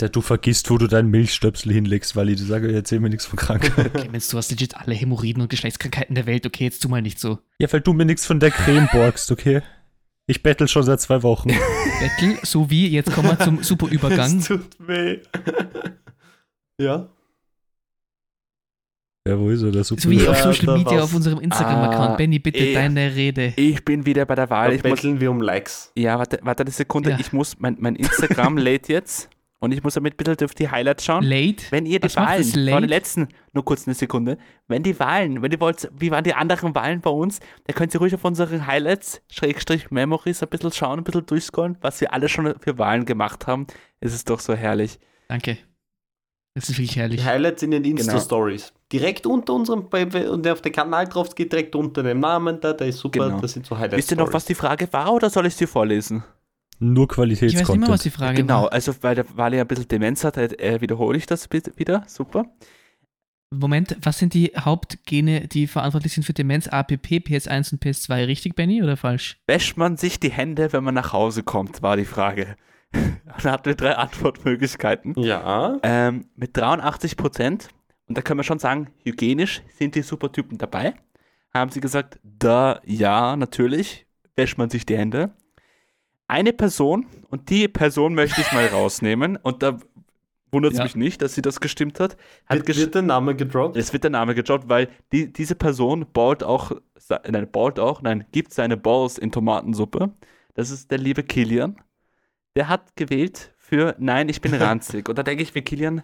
Alter, Du vergisst, wo du deinen Milchstöpsel hinlegst, weil ich sage, erzähl mir nichts von Krankheit. Clemens, du hast legit alle Hämorrhoiden und Geschlechtskrankheiten der Welt. Okay, jetzt tu mal nicht so. ja, weil du mir nichts von der Creme borgst, okay? Ich bettel schon seit zwei Wochen. <laughs> Bettel, so wie, jetzt kommen wir zum super Übergang. Es tut weh. ja? ja, wo ist er? Der super. So wie auf Social Media auf unserem Instagram-Account. Ah, Benny, bitte eh. deine Rede. Ich bin wieder bei der Wahl. Da Ich muss, betteln wir um Likes. ja, warte, warte eine Sekunde. Ja. Ich muss, mein, mein Instagram <laughs> lädt jetzt und ich muss damit ein bisschen auf die Highlights schauen. Late? Wenn ihr die Was Wahlen, late? den letzten, nur kurz eine Sekunde, wenn die Wahlen, wenn ihr wollt, wie waren die anderen Wahlen bei uns, dann könnt ihr ruhig auf unsere Highlights, Schrägstrich Memories ein bisschen schauen, ein bisschen durchscrollen, was wir alle schon für Wahlen gemacht haben. Es ist doch so herrlich. Danke. Das ist wirklich Die herrlich. Highlights in den Genau. Insta-Stories. Direkt unter unserem, und auf den Kanal drauf geht direkt unter dem Namen da, der ist super, Genau. das sind so Highlights. Wisst ihr noch, was die Frage war oder soll ich sie vorlesen? Nur Ich weiß Qualitätscontent. nicht mehr, was die Frage genau, war. also weil der Wale ja ein bisschen Demenz hat, äh, wiederhole ich das bitte wieder. Super. Moment, was sind die Hauptgene, die verantwortlich sind für Demenz? APP, PS1 und PS2. Richtig, Benny, oder falsch? Wäscht man sich die Hände, wenn man nach Hause kommt, war die Frage. <laughs> da hatten wir drei Antwortmöglichkeiten. Ja. Ähm, mit 83 Prozent, und da können wir schon sagen, hygienisch sind die Supertypen dabei. Haben sie gesagt, da, ja, natürlich, wäscht man sich die Hände. Eine Person, und die Person möchte ich mal <laughs> rausnehmen, und da wundert es Ja. mich nicht, dass sie das gestimmt hat. hat Wird, wird der Name gedroppt? es wird der Name gejobbt, weil die, diese Person ballt auch, nein, ballt auch, nein, gibt seine Balls in Tomatensuppe. Das ist der liebe Kilian. Der hat gewählt für Nein, ich bin <laughs> ranzig. Und da denke ich mir, Kilian,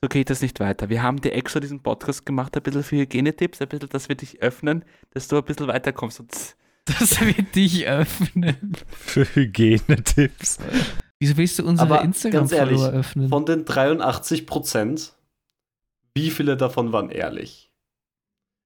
so geht das nicht weiter. Wir haben dir extra diesen Podcast gemacht, ein bisschen für Hygienetipps, ein bisschen, dass wir dich öffnen, dass du ein bisschen weiterkommst. Und <laughs> Das wird dich öffnen. Für Hygienetipps. Wieso willst du unsere Aber ganz ehrlich, Instagram-Follower öffnen? Von den 83 Prozent, wie viele davon waren ehrlich?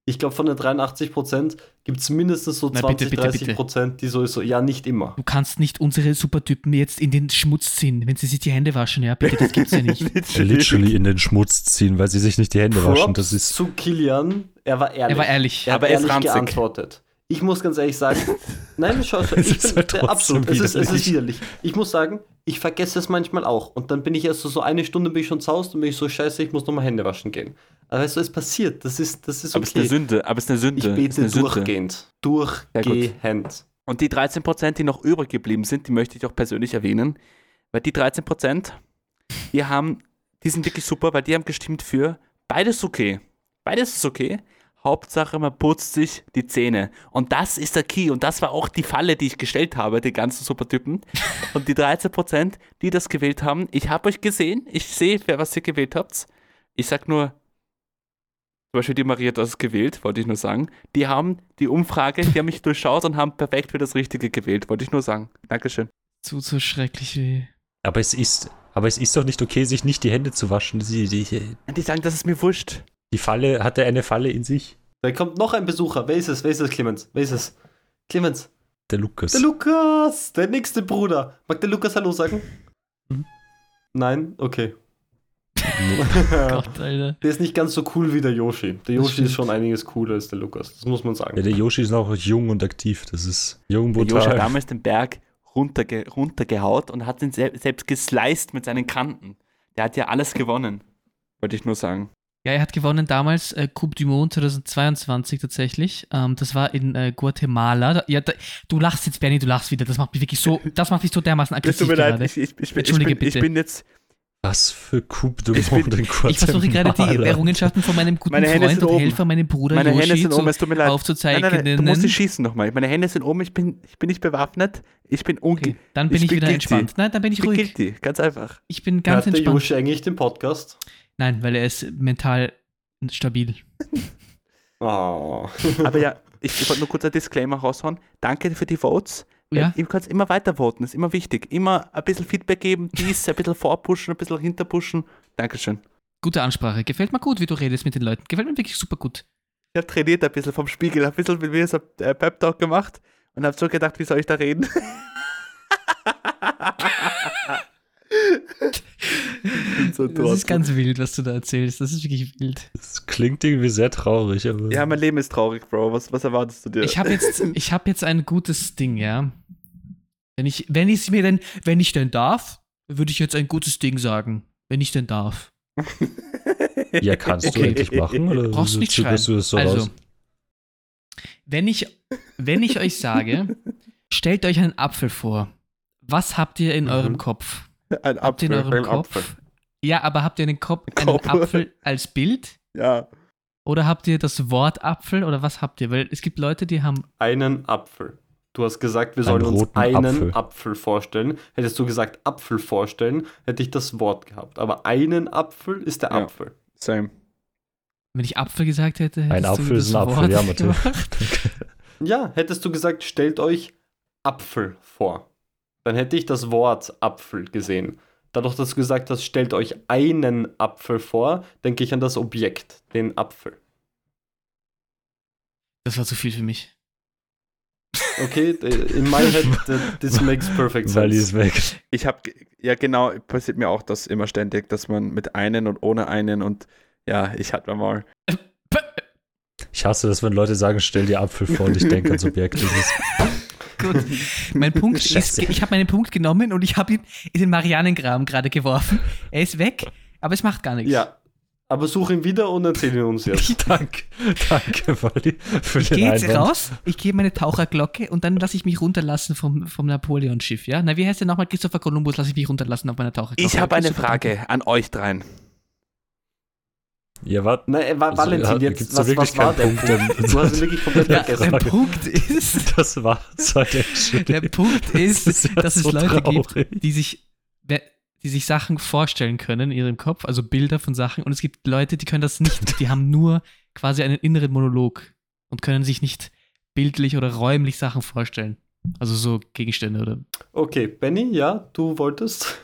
Ich glaube, von den 83 Prozent gibt es mindestens so Na, 20, bitte, bitte, 30 bitte. Prozent, die sowieso, ja, nicht immer. Du kannst nicht unsere Supertypen jetzt in den Schmutz ziehen, wenn sie sich die Hände waschen, ja? Bitte, das gibt's ja nicht. <laughs> Literally in den Schmutz ziehen, weil sie sich nicht die Hände waschen. Das Props ist. zu Kilian, er war ehrlich. Er war ehrlich. Er Aber hat er ist ehrlich ranzig. geantwortet. Ich muss ganz ehrlich sagen, <laughs> nein, schau, schau Es ich ist bin, halt der- absolut, es ist, es ist widerlich. Ich muss sagen, ich vergesse es manchmal auch. Und dann bin ich erst so, so eine Stunde bin ich schon zu Hause, dann bin ich so, scheiße, ich muss nochmal Hände waschen gehen. Aber weißt du, es passiert, das ist, das ist Aber es ist eine okay. Sünde, aber es ist eine Sünde. Ich ist bete Sünde. durchgehend. Durchgehend. Und die 13%, die noch übrig geblieben sind, die möchte ich auch persönlich erwähnen. Weil die 13%, die haben, die sind wirklich super, weil die haben gestimmt für beides okay. Beides ist okay. Hauptsache, man putzt sich die Zähne. Und das ist der Key. Und das war auch die Falle, die ich gestellt habe, die ganzen Supertypen. <laughs> Und die 13%, die das gewählt haben, ich habe euch gesehen. Ich sehe, wer was ihr gewählt habt. Ich sag nur, zum Beispiel die Maria hat das gewählt, wollte ich nur sagen. Die haben die Umfrage, die haben mich durchschaut und haben perfekt für das Richtige gewählt, wollte ich nur sagen. Dankeschön. Zu, so schrecklich wie. Aber es ist. Aber es ist doch nicht okay, sich nicht die Hände zu waschen. Die, die, Die sagen, das ist mir wurscht. Die Falle hatte eine Falle in sich. Da kommt noch ein Besucher. Wer ist es? Wer ist es, Clemens? Wer ist es? Clemens. Der Lukas. Der Lukas, der nächste Bruder. Mag der Lukas Hallo sagen? Mhm. Nein? Okay. <laughs> <laughs> Gott, Alter. Der ist nicht ganz so cool wie der Yoshi. Der Yoshi ist schon einiges cooler als der Lukas. Das muss man ja, sagen. der Yoshi ist noch jung und aktiv. Das ist jung, Der Josh hat brutal. damals den Berg runterge runtergehaut und hat ihn sel selbst gesliced mit seinen Kanten. Der hat ja alles gewonnen. Wollte ich nur sagen. Ja, er hat gewonnen damals äh, Coupe du Monde 2022 tatsächlich. Ähm, das war in äh, Guatemala. Da, ja, da, du lachst jetzt, Bernie, du lachst wieder. Das macht mich wirklich so, <laughs> das macht mich so dermaßen Es aggressiv tut mir leid, ich, ich, ich, bin, ich, Entschuldige bin, ich bitte. bin jetzt. Was für Coupe du Ich bin- Monde in Ich versuche gerade die Guatemala. Errungenschaften von meinem guten Meine Freund und oben. Helfer, meinem Bruder Meine Yoshi Hände sind zu, oben, es tut mir leid. Nein, aufzuzeigen. nein, nein, du musst sie schießen nochmal. Meine Hände sind oben, ich bin, ich bin nicht bewaffnet. Ich bin unge Okay, dann bin Ich ich, bin wieder guilty. entspannt. Nein, dann bin ich ich bin ruhig. guilty, ganz einfach. Ich bin ganz Hört der entspannt. Yoshi eigentlich den Podcast? Nein, weil er ist mental stabil. Oh. Aber ja, ich, ich wollte nur kurz ein Disclaimer raushauen. Danke für die Votes. Ja. Ihr könnt immer weiter voten, ist immer wichtig. Immer ein bisschen Feedback geben, dies, ein bisschen vorpushen, ein bisschen hinterpushen. Dankeschön. Gute Ansprache. Gefällt mir gut, wie du redest mit den Leuten. Gefällt mir wirklich super gut. Ich habe trainiert ein bisschen vom Spiegel, ein bisschen mit mir so äh, Pep Talk gemacht und habe so gedacht, wie soll ich da reden? <laughs> So Das ist ganz wild, was du da erzählst. Das ist wirklich wild. Das klingt irgendwie sehr traurig, aber. ja, mein Leben ist traurig, Bro. Was, was erwartest du dir? Ich habe jetzt, <laughs> ich habe jetzt ein gutes Ding, ja. Wenn ich, wenn ich es mir denn, wenn ich denn darf, würde ich jetzt ein gutes Ding sagen. Wenn ich denn darf. ja, kannst du Okay. endlich machen? Oder Brauchst nicht zögerst du das so also, raus? wenn ich, wenn ich euch sage, <laughs> stellt euch einen Apfel vor. Was habt ihr in Mhm. eurem Kopf? Ein Habt ihr in Apfel. eurem Ein Kopf? Apfel. Ja, aber habt ihr einen, Kopf, einen Kopf. Apfel als Bild? Ja. Oder habt ihr das Wort Apfel oder was habt ihr? Weil es gibt Leute, die haben. Einen Apfel. Du hast gesagt, wir Einen sollen uns roten einen Apfel. Apfel. vorstellen. Hättest du gesagt Apfel vorstellen, hätte ich das Wort gehabt. Aber einen Apfel ist der Ja. Apfel. Same. Wenn ich Apfel gesagt hätte, hättest Ein du Apfel das ist ein Apfel, Wort ja, Matteo. <laughs> gemacht. Ja, hättest du gesagt, stellt euch Apfel vor. Dann hätte ich das Wort Apfel gesehen. Dadurch, dass du gesagt hast, stellt euch einen Apfel vor, denke ich an das Objekt, den Apfel. Das war zu viel für mich. Okay, in my head, that- this <laughs> makes perfect Weil die sense. ist weg. Ich habe, ja genau, passiert mir auch das immer ständig, dass man mit einen und ohne einen und ja, ich hatte mal. Ich hasse das, wenn Leute sagen, stell dir Apfel vor und ich denke ans <laughs> Objekt. Gut. Mein Punkt <laughs> ist, ich habe meinen Punkt genommen und ich habe ihn in den Marianengraben gerade geworfen. Er ist weg, aber es macht gar nichts. Ja, aber such ihn wieder und erzähl ihn uns <laughs> jetzt. danke, danke, Wally, für Ich den gehe jetzt Einwand. raus, ich gebe meine Taucherglocke und dann lasse ich mich runterlassen vom, vom Napoleon-Schiff, ja? Na, wie heißt der nochmal? Christopher Columbus, lasse ich mich runterlassen auf meiner Taucherglocke. Ich habe eine. Frage an euch dreien. Ja, warte. Nein, äh, Wa- Also, Valentin, jetzt, was, wirklich was war der Punkt? Punkt, <laughs> Du hast ihn wirklich komplett Ja, vergessen. <laughs> <laughs> der Punkt ist, Das actually. der Punkt ist, Das ist dass es so Leute traurig. gibt, die sich, die sich Sachen vorstellen können in ihrem Kopf, also Bilder von Sachen. Und es gibt Leute, die können das nicht. Die haben nur quasi einen inneren Monolog und können sich nicht bildlich oder räumlich Sachen vorstellen. Also so Gegenstände oder. Okay, Benny, ja, du wolltest.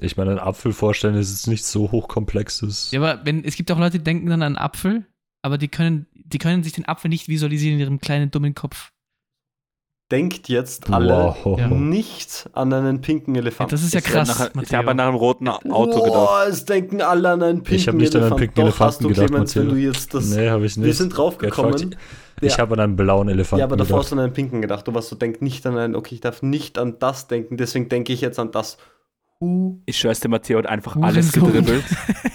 Ich meine, ein Apfel vorstellen ist jetzt nicht so hochkomplexes. Ja, aber wenn, es gibt auch Leute, die denken dann an Apfel, aber die können, die können sich den Apfel nicht visualisieren in ihrem kleinen dummen Kopf. Denkt jetzt alle Wow. Ja. nicht an einen pinken Ja, Elefanten. das ist ja Ich krass. nach, ich habe nach einem roten Auto gedacht. Boah, es denken alle an einen pinken Ich hab nicht an einen pinken Doch, hast du, Elefanten gedacht, Clemens, wenn Matteo. du jetzt das. nee, habe ich nicht. wir sind draufgekommen. fucked. Ich habe an einen blauen Elefanten Ja, aber davor hast gedacht. du an einen pinken gedacht. Du warst so, denk nicht an einen, okay, ich darf nicht an das denken, deswegen denke ich jetzt an das. Hu. Ich schwör's dir, Matteo hat einfach Hurensohn. alles gedribbelt.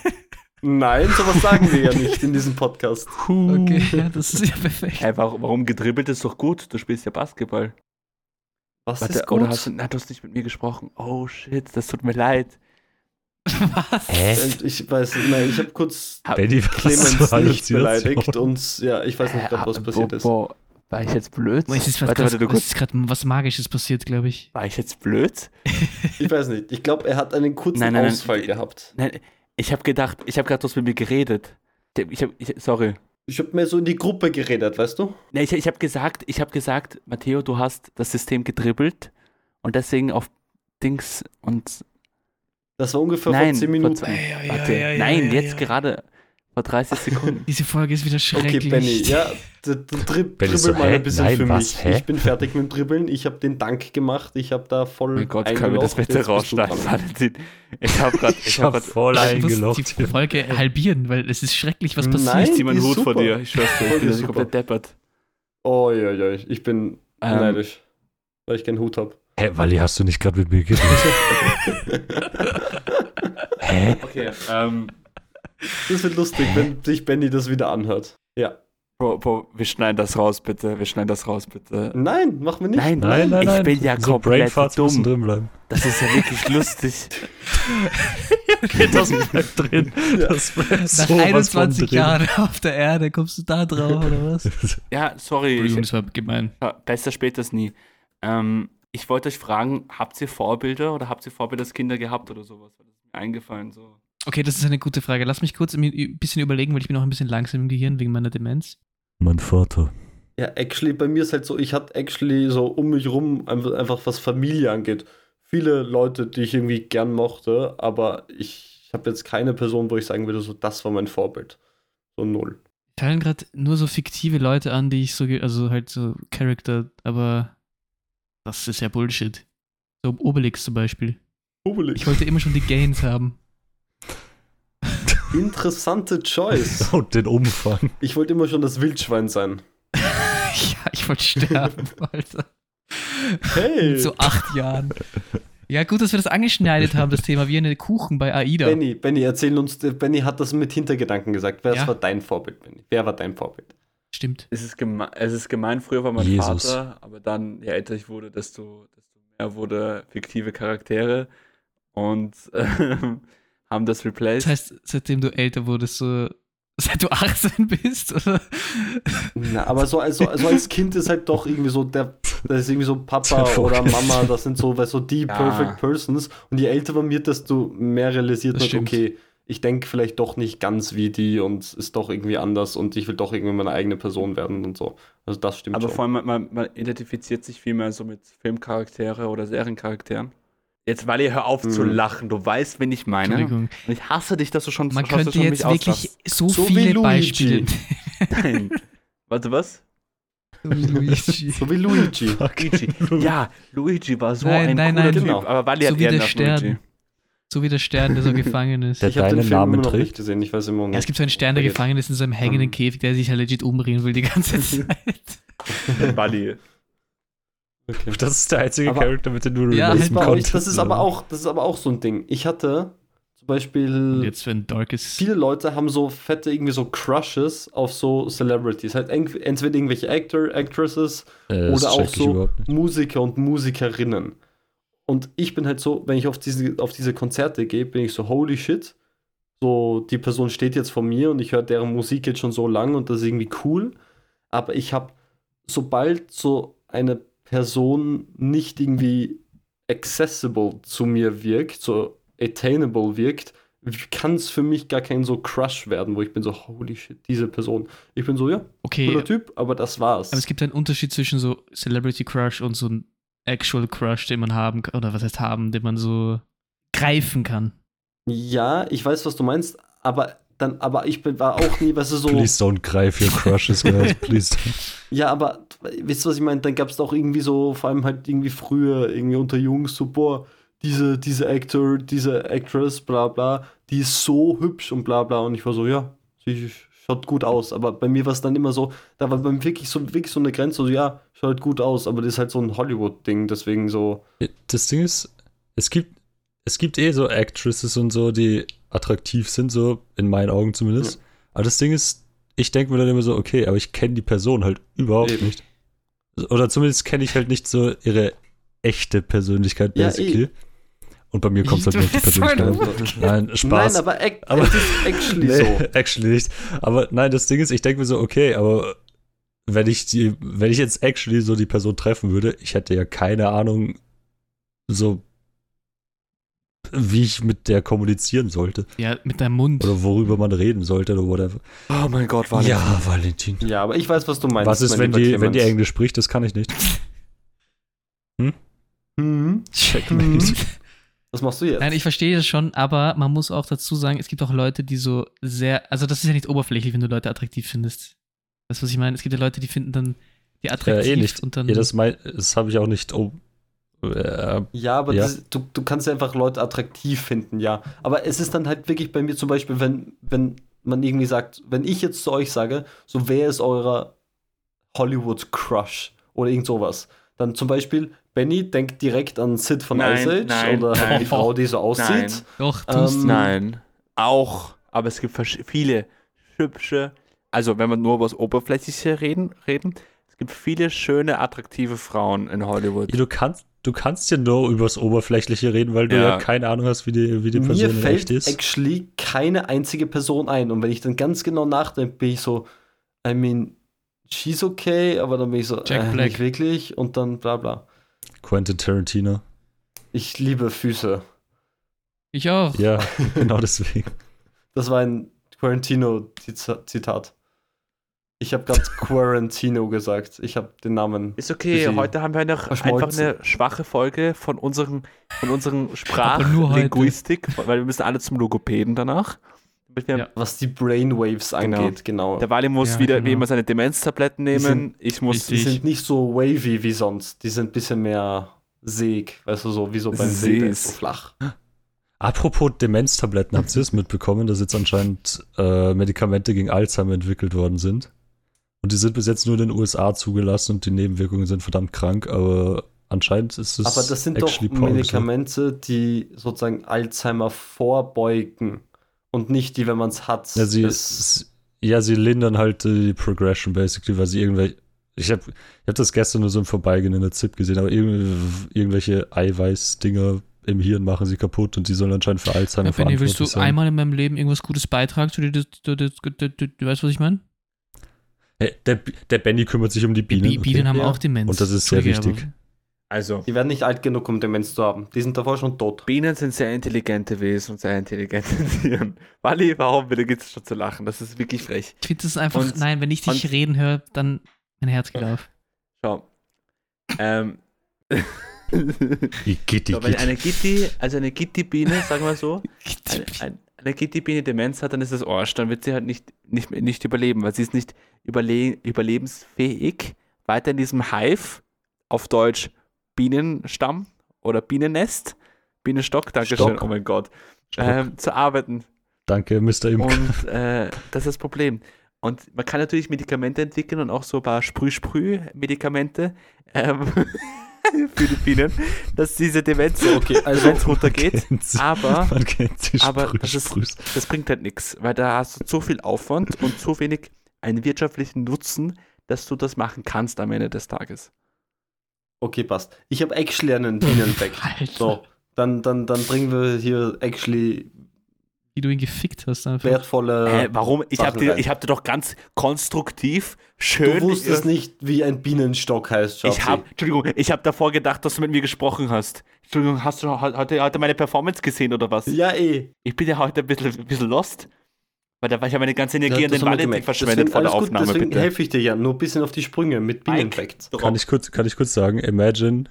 <laughs> Nein, sowas sagen wir ja nicht in diesem Podcast. Okay, ja, das ist ja perfekt. Hey, warum, warum gedribbelt ist doch gut? Du spielst ja Basketball. Was Warte, ist gut? oder hast du, na, du hast nicht mit mir gesprochen. Oh shit, das tut mir leid. <laughs> Was? Hä? Ich weiß, nein, ich habe kurz Benny, Clemens nicht beleidigt und ja, ich weiß nicht, grad, was Äh, passiert ist. War ich jetzt blöd? Es ist was, warte, warte, du es ist gerade was Magisches passiert, glaube ich. War ich jetzt blöd? <laughs> Ich weiß nicht. Ich glaube, er hat einen kurzen Nein, nein, nein. Ausfall gehabt. Nein, ich habe gedacht, ich habe gerade was mit mir geredet. Ich habe, ich, sorry. Ich habe mehr so in die Gruppe geredet, weißt du? Nee, ich, ich habe gesagt, ich habe gesagt, Matteo, du hast das System gedribbelt und deswegen auf Dings und Das war ungefähr nein, vor 10 vor Minuten. zwei- warte, nein, jetzt gerade vor 30 Sekunden. Diese Folge ist wieder Okay, schrecklich. Benny, ja, dribbel so, mal ein bisschen Nein, für was, mich. hä? Ich bin fertig mit dem Dribbeln. Ich habe den Dank gemacht. Ich habe da voll. Oh mein Gott, können wir das eingelocht. bitte rausschneiden. Valentin? Ich habe gerade, ich Ich gerade, voll Du musst eingeloggt. die Folge halbieren, weil es ist schrecklich, was Nein. passiert. ich zieh meinen Hut vor dir. Ich schwör's dir, ich bin komplett deppert. Oh ja, ja, ich bin Ähm, neidisch, weil ich keinen Hut habe. Hä, Wally, hast du nicht gerade mit mir geredet? <laughs> Hä? Okay, ähm, Das wird lustig, wenn sich Benny das wieder anhört. Ja. Bro, Bro, wir schneiden das raus, bitte. Wir schneiden das raus, bitte. Nein, machen wir nicht. Nein, Nein, nein, ich nein. bin ja so komplett dumm. drin bleiben. Das ist ja wirklich lustig. <laughs> Okay, das bleibt drin. Das bleibt Nach sowas von 21 drin. Jahren auf der Erde kommst du da drauf, oder was? <laughs> Ja, sorry. Entschuldigung, Ich, das war gemein. besser spät als nie. Ähm, ich wollte euch fragen, habt ihr Vorbilder oder habt ihr Vorbilder als Kinder gehabt oder sowas? Das ist mir eingefallen. So. Okay, das ist eine gute Frage. Lass mich kurz ein bisschen überlegen, weil ich bin noch ein bisschen langsam im Gehirn wegen meiner Demenz. Mein Vater. Ja, actually, bei mir ist halt so, ich hatte actually so um mich rum einfach, was Familie angeht. Viele Leute, die ich irgendwie gern mochte, aber ich habe jetzt keine Person, wo ich sagen würde, so, das war mein Vorbild. So null. fallen gerade nur so fiktive Leute an, die ich so, also halt so Charakter, aber das ist ja Bullshit. So Obelix zum Beispiel. Ich wollte immer schon die Gains haben. Interessante Choice. <laughs> Und den Umfang. Ich wollte immer schon das Wildschwein sein. <laughs> ja, ich wollte sterben, <laughs> Alter. Hey! Mit so acht Jahren. Ja, gut, dass wir das angeschneidet haben, das Thema, wie eine Kuchen bei AIDA. Benny, Benny, erzähl uns, Benny hat das mit Hintergedanken gesagt. Wer Ja. war dein Vorbild, Benny? Wer war dein Vorbild? Stimmt. Es ist, geme es ist gemein, früher war mein Jesus. Vater, aber dann, je älter ich wurde, desto, desto mehr wurde fiktive Charaktere und ähm, haben das replaced. Das heißt, seitdem du älter wurdest, so <laughs> seit du 18 bist, oder? Na, aber so, also, also als Kind ist halt doch irgendwie so, der, das ist irgendwie so Papa <laughs> Der oder. Mama, das sind so, weißt du, die Ja. Perfect Persons. Und je älter man wird, desto mehr realisiert man, okay, ich denke vielleicht doch nicht ganz wie die und ist doch irgendwie anders und ich will doch irgendwie meine eigene Person werden und so. Also das stimmt Aber schon. vor allem, man, man, man identifiziert sich viel mehr so mit Filmcharaktere oder Seriencharakteren. Jetzt, weil ihr hör auf zu Mhm. lachen, du weißt, wen ich meine. Entschuldigung. Und ich hasse dich, dass du schon Man könnte schon jetzt mich wirklich so, So wie viele Luigi. Beispiele. Nein. Warte, was? So wie Luigi. <laughs> so wie Luigi. <laughs> Luigi. Ja, Luigi war so Nein, ein nein, cooler nein. Typ, Genau. aber Wally So wie der Stern. Luigi. So wie der Stern, der so <laughs> gefangen ist. Der Ich habe den Film Namen noch trägt. nicht gesehen, ich weiß immer noch nicht. Ja, es gibt so einen Stern, der gefangen ist in so einem hängenden Mhm. Käfig, der sich halt legit umbringen will die ganze Zeit. Wally. Okay. Das ist der einzige Aber- Charakter, mit dem du Ja, Das, relaten konntest. das, ist aber auch, das ist aber auch so ein Ding. Ich hatte zum Beispiel. Und jetzt für ein darkes. viele Leute haben so fette irgendwie so Crushes auf so Celebrities. Halt ent- entweder irgendwelche Actor, Actresses Äh, oder auch so. Musiker und Musikerinnen. Und ich bin halt so, wenn ich auf diese, auf diese Konzerte gehe, bin ich so, holy shit. So, die Person steht jetzt vor mir und ich höre deren Musik jetzt schon so lang und das ist irgendwie cool. Aber ich habe, sobald so eine Person nicht irgendwie accessible zu mir wirkt, so attainable wirkt, kann es für mich gar kein so Crush werden, wo ich bin so, holy shit, diese Person. Ich bin so, ja, Okay, cooler Typ, aber das war's. aber es gibt einen Unterschied zwischen so Celebrity Crush und so ein Actual Crush, den man haben kann, oder was heißt haben, den man so greifen kann. Ja, ich weiß, was du meinst, aber dann, aber ich bin, war auch nie, weißt du, so. Please don't greif your crushes, guys. <laughs> Please don't. Ja, aber wisst ihr, was ich meine? Dann gab es doch irgendwie so, vor allem halt irgendwie früher, irgendwie unter Jungs, so, boah, diese, diese Actor, diese Actress, bla bla, die ist so hübsch und bla bla. Und ich war so, ja, sie schaut gut aus. Aber bei mir war es dann immer so, da war bei mir wirklich so, wirklich so eine Grenze, so, ja, schaut halt gut aus, aber das ist halt so ein Hollywood-Ding, deswegen so. Das Ding ist, es gibt, es gibt eh so Actresses und so, die attraktiv sind, so in meinen Augen zumindest. Aber das Ding ist, ich denke mir dann immer so, okay, aber ich kenne die Person halt überhaupt Eben. nicht. Oder zumindest kenne ich halt nicht so ihre echte Persönlichkeit, Ja, basically. Und bei mir kommt es halt nur auf die Persönlichkeit. Nein, Spaß. Nein, aber, Aber- actually nee, so. <laughs> actually nicht. Aber nein, das Ding ist, ich denke mir so, okay, aber wenn ich die, wenn ich jetzt actually so die Person treffen würde, ich hätte ja keine Ahnung, so wie ich mit der kommunizieren sollte. Ja, mit deinem Mund. Oder worüber man reden sollte oder whatever. Oh mein Gott, Wally. Ja, Valentin. Ja, aber ich weiß, was du meinst. Was ist, wenn die, wenn die. Englisch spricht? Das kann ich nicht. Mhm. Checkmate. Was machst du jetzt? Nein, ich verstehe das schon, aber man muss auch dazu sagen, es gibt auch Leute, die so sehr, also das ist ja nicht oberflächlich, wenn du Leute attraktiv findest. Weißt du, was ich meine? Es gibt ja Leute, die finden dann die attraktiv eh nicht. und dann Ja, das, mein, das habe ich auch nicht. Oh, äh, Ja, aber Ja. Das, du, du kannst ja einfach Leute attraktiv finden, ja. Aber es ist dann halt wirklich bei mir zum Beispiel, wenn, wenn man irgendwie sagt, wenn ich jetzt zu euch sage, so wer ist eurer Hollywood-Crush oder irgend sowas, dann zum Beispiel, Benny denkt direkt an Sid von Nein, Ice Age nein, oder nein. die Frau, die so aussieht. Nein. doch tust Ähm, Nein. Auch. Aber es gibt viele hübsche, also wenn wir nur über das Oberflächliche reden, reden, es gibt viele schöne, attraktive Frauen in Hollywood. du, kannst, du kannst ja nur übers Oberflächliche reden, weil du ja, Ja. keine Ahnung hast, wie die, wie die Mir Person echt fällt ist. actually keine einzige Person ein. Und wenn ich dann ganz genau nachdenke, bin ich so, I mean, she's okay, aber dann bin ich so, Jack äh, Black. nicht wirklich und dann bla bla. Quentin Tarantino. Ich liebe Füße. ich auch. Ja, <laughs> genau deswegen. Das war ein Quarantino-Zitat. Ich habe gerade Quarantino gesagt. Ich habe den Namen. Ist okay, heute haben wir noch einfach eine schwache Folge von unserem, von heute. Sprachlinguistik, weil wir müssen alle zum Logopäden danach. Ja. Was die Brainwaves Genau. angeht, genau. Der Wally muss Ja, wieder wie genau. immer seine Demenztabletten nehmen. sind- ich muss Die sind nicht so wavy wie sonst. Die sind ein bisschen mehr säg. Weißt du, so wie so beim ist so flach. Apropos Demenztabletten, habt ihr es mitbekommen, dass jetzt anscheinend äh, Medikamente gegen Alzheimer entwickelt worden sind? Und die sind bis jetzt nur in den USA zugelassen und die Nebenwirkungen sind verdammt krank, aber anscheinend ist es. Aber das sind doch. Medikamente, die sozusagen Alzheimer vorbeugen. Und nicht die, wenn man es hat. Ja, sie, es- ja, sie lindern halt die Progression basically, weil sie irgendwelche. Ich habe ich hab das gestern nur so im Vorbeigehen in der ZIP gesehen, aber irgendw irgendwelche Eiweiß-Dinger im Hirn machen sie kaputt und die sollen anscheinend für Alzheimer Ja, Benny, willst du sein. einmal in meinem Leben irgendwas Gutes beitragen? Du, du, du, du, du, du, du weißt, was ich meine? Hey, der, der Benny kümmert sich um die Die Bienen. Bi- Bienen haben Ja. auch Demenz. Und das ist sehr wichtig. Also, die werden nicht alt genug, um Demenz zu haben. Die sind davor schon tot. Bienen sind sehr intelligente Wesen und sehr intelligente <laughs> Tiere. Wally, warum bitte gibt es schon zu lachen? Das ist wirklich frech. Ich finde das einfach, Und- nein, wenn ich dich und- reden höre, dann mein Herz geht auf. Schau. Ähm. Die die so, wenn geht. eine Gitti, also eine Gitti-Biene, sagen wir so, <laughs> eine, ein, eine Gitti-Biene Demenz hat, dann ist das Arsch. Dann wird sie halt nicht, nicht, nicht überleben, weil sie ist nicht überle überlebensfähig, weiter in diesem Hive, auf Deutsch Bienenstamm oder Bienennest, Bienenstock, Dankeschön, Stock. oh mein Gott, ähm, zu arbeiten. Danke, Mr. Imker. Und äh, das ist das Problem. Und man kann natürlich Medikamente entwickeln und auch so ein paar Sprüh-Sprüh-Medikamente ähm, <laughs> für die Bienen, dass diese Demenz, Okay, also <laughs> Demenz runtergeht. Aber- <laughs> man kennt die aber das ist-. Das bringt halt nichts, weil da hast du so viel Aufwand und so wenig einen wirtschaftlichen Nutzen, dass du das machen kannst am Ende des Tages. Okay, passt. Ich habe actually einen Bienenfact. <laughs> Alter, So, dann, dann, dann bringen wir hier actually wie du ihn gefickt hast einfach. wertvolle. Äh, warum? Ich habe dir, ich hab dir doch ganz konstruktiv schön. du wusstest nicht, wie ein Bienenstock heißt, Schatzi. Ich habe, Entschuldigung, ich habe davor gedacht, dass du mit mir gesprochen hast. Entschuldigung, hast du heute, heute meine Performance gesehen oder was? Ja, eh. Ich bin ja heute ein bisschen, ein bisschen lost. Weil da war ich ja meine ganze Energie Ja, an das den Valentin verschwendet deswegen, vor der alles gut, Aufnahme, deswegen bitte. helfe ich dir ja nur ein bisschen auf die Sprünge mit Bienenfact. Kann ich, kurz, kann ich kurz sagen, imagine,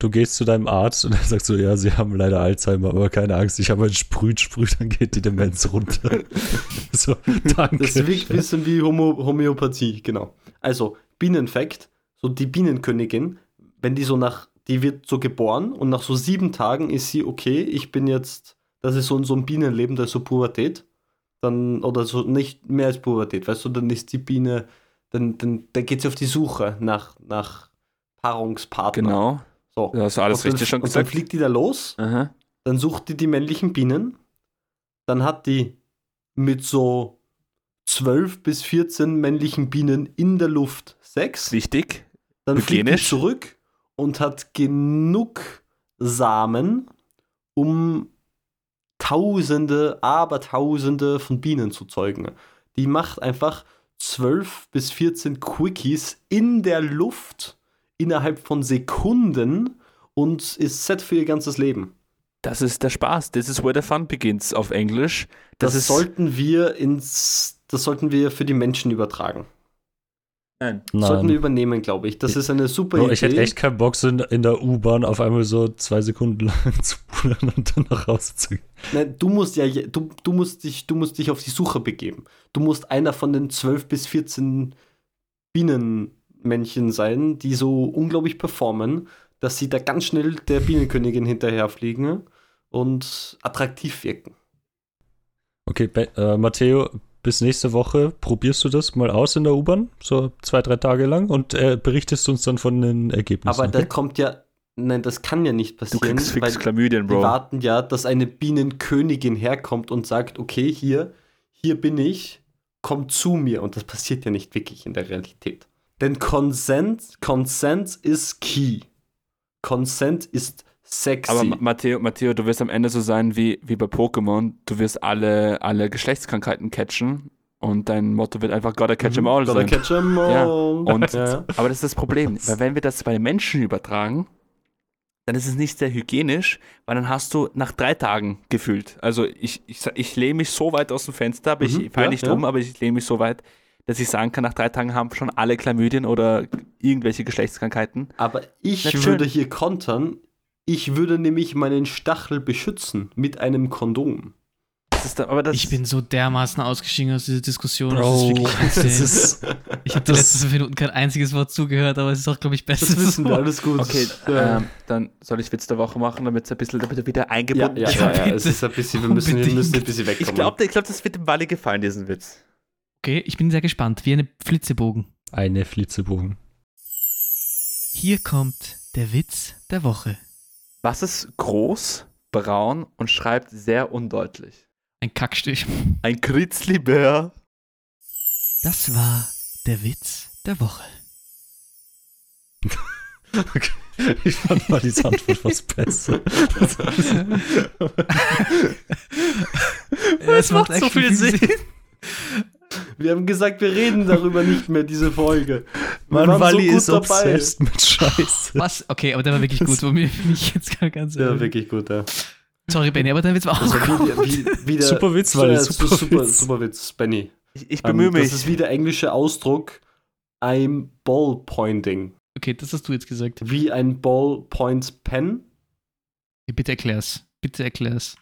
du gehst zu deinem Arzt und er sagt so, ja, sie haben leider Alzheimer, aber keine Angst, ich habe ein Sprüht, Sprüht, dann geht die Demenz runter. <laughs> so, danke. Das wirkt ein bisschen wie Homo Homöopathie, genau. Also, Bienenfact, so die Bienenkönigin, wenn die so nach, die wird so geboren und nach so sieben Tagen ist sie, okay, ich bin jetzt, das ist so, so ein Bienenleben, das ist so Pubertät, dann, oder so nicht mehr als Pubertät, weißt du, dann ist die Biene, dann, dann, dann geht sie auf die Suche nach, nach Paarungspartner. Genau, So. du hast alles und dann, richtig schon und dann gesagt. fliegt die da los Aha. dann sucht die die männlichen Bienen, dann hat die mit so 12 bis 14 männlichen Bienen in der Luft Sex, Wichtig. dann fliegt die hygienisch. zurück und hat genug Samen, um Tausende, Abertausende von Bienen zu zeugen. Die macht einfach 12 bis 14 Quickies in der Luft innerhalb von Sekunden und ist set für ihr ganzes Leben. Das ist der Spaß. This is where the fun begins auf Englisch. Das, Das, sollten wir ins, das sollten wir für die Menschen übertragen. Nein. Sollten wir Nein. übernehmen, glaube ich. Das ist eine super Bro, Idee. ich hätte echt keinen Bock, so in, in der U-Bahn auf einmal so zwei Sekunden lang <laughs> zu pullern und dann nach Hause zu gehen. Nein, du musst ja, du, du musst dich, du musst dich auf die Suche begeben. Du musst einer von den 12 bis 14 Bienenmännchen sein, die so unglaublich performen, dass sie da ganz schnell der Bienenkönigin hinterherfliegen und attraktiv wirken. Okay, Be äh, Matteo, bis nächste Woche probierst du das mal aus in der U-Bahn, so zwei, drei Tage lang und äh, berichtest uns dann von den Ergebnissen. Aber da okay? kommt ja, nein, das kann ja nicht Du passieren, kriegst weil fix Chlamydien, Die Bro. warten ja, dass eine Bienenkönigin herkommt und sagt, okay, hier, hier bin ich, komm zu mir. Und das passiert ja nicht wirklich in der Realität. Denn Consent, Consent ist key. Consent ist sexy. Aber Ma- Matteo, Matteo, du wirst am Ende so sein wie, wie bei Pokémon. Du wirst alle, alle Geschlechtskrankheiten catchen und dein Motto wird einfach Gotta catch 'em all Gotta sein. catch 'em all. Ja, und- ja. Aber das ist das Problem, weil wenn wir das bei den Menschen übertragen, dann ist es nicht sehr hygienisch, weil dann hast du nach drei Tagen gefühlt. Also ich, ich, ich lehne mich so weit aus dem Fenster, aber Mhm, ich falle ja, nicht ja. um, aber ich lehne mich so weit, dass ich sagen kann, nach drei Tagen haben schon alle Chlamydien oder irgendwelche Geschlechtskrankheiten. Aber ich schön. würde hier kontern. Ich würde nämlich meinen Stachel beschützen mit einem Kondom. Das ist da, aber das, Ich bin so dermaßen ausgestiegen aus dieser Diskussion. Bro, das ist wirklich das ist. ich habe die das- letzten fünf Minuten kein einziges Wort zugehört, aber es ist auch, glaube ich, besser Das wissen wir, so. alles gut. Okay, Ja. ähm, dann soll ich Witz der Woche machen, damit es ein bisschen damit er wieder ja, eingebunden ja, ist. ja, ja, es ist ein bisschen, wir müssen, wir müssen ein bisschen wegkommen. Ich glaube, ich glaub, das wird dem Wally gefallen, diesen Witz. Okay, ich bin sehr gespannt. Wie eine Flitzebogen. Eine Flitzebogen. Hier kommt der Witz der Woche. Was ist groß, braun und schreibt sehr undeutlich? Ein Kackstich. Ein Kritzlibär. Das war der Witz der Woche. Okay. Ich fand mal die Antwort was besser. <laughs> Es macht so viel Sinn. Wir haben gesagt, wir reden darüber nicht mehr, diese Folge. Wir Mann, Wally so gut ist dabei. obsessed mit Scheiße. Was? Okay, aber der war wirklich gut. Bei mir bin ich jetzt gar ganz Ja, ehrlich. wirklich gut, ja. Sorry, Benny, aber dein Witz war auch war gut. wie, wie, wie der, Super Witz, Wally, super super, Witz. super Witz, Benny. Ich, ich bemühe Ähm, mich. Das ist wie der englische Ausdruck I'm ballpointing. Okay, das hast du jetzt gesagt. Wie ein Ballpoint Pen. Bitte erklär's. Bitte erklär's.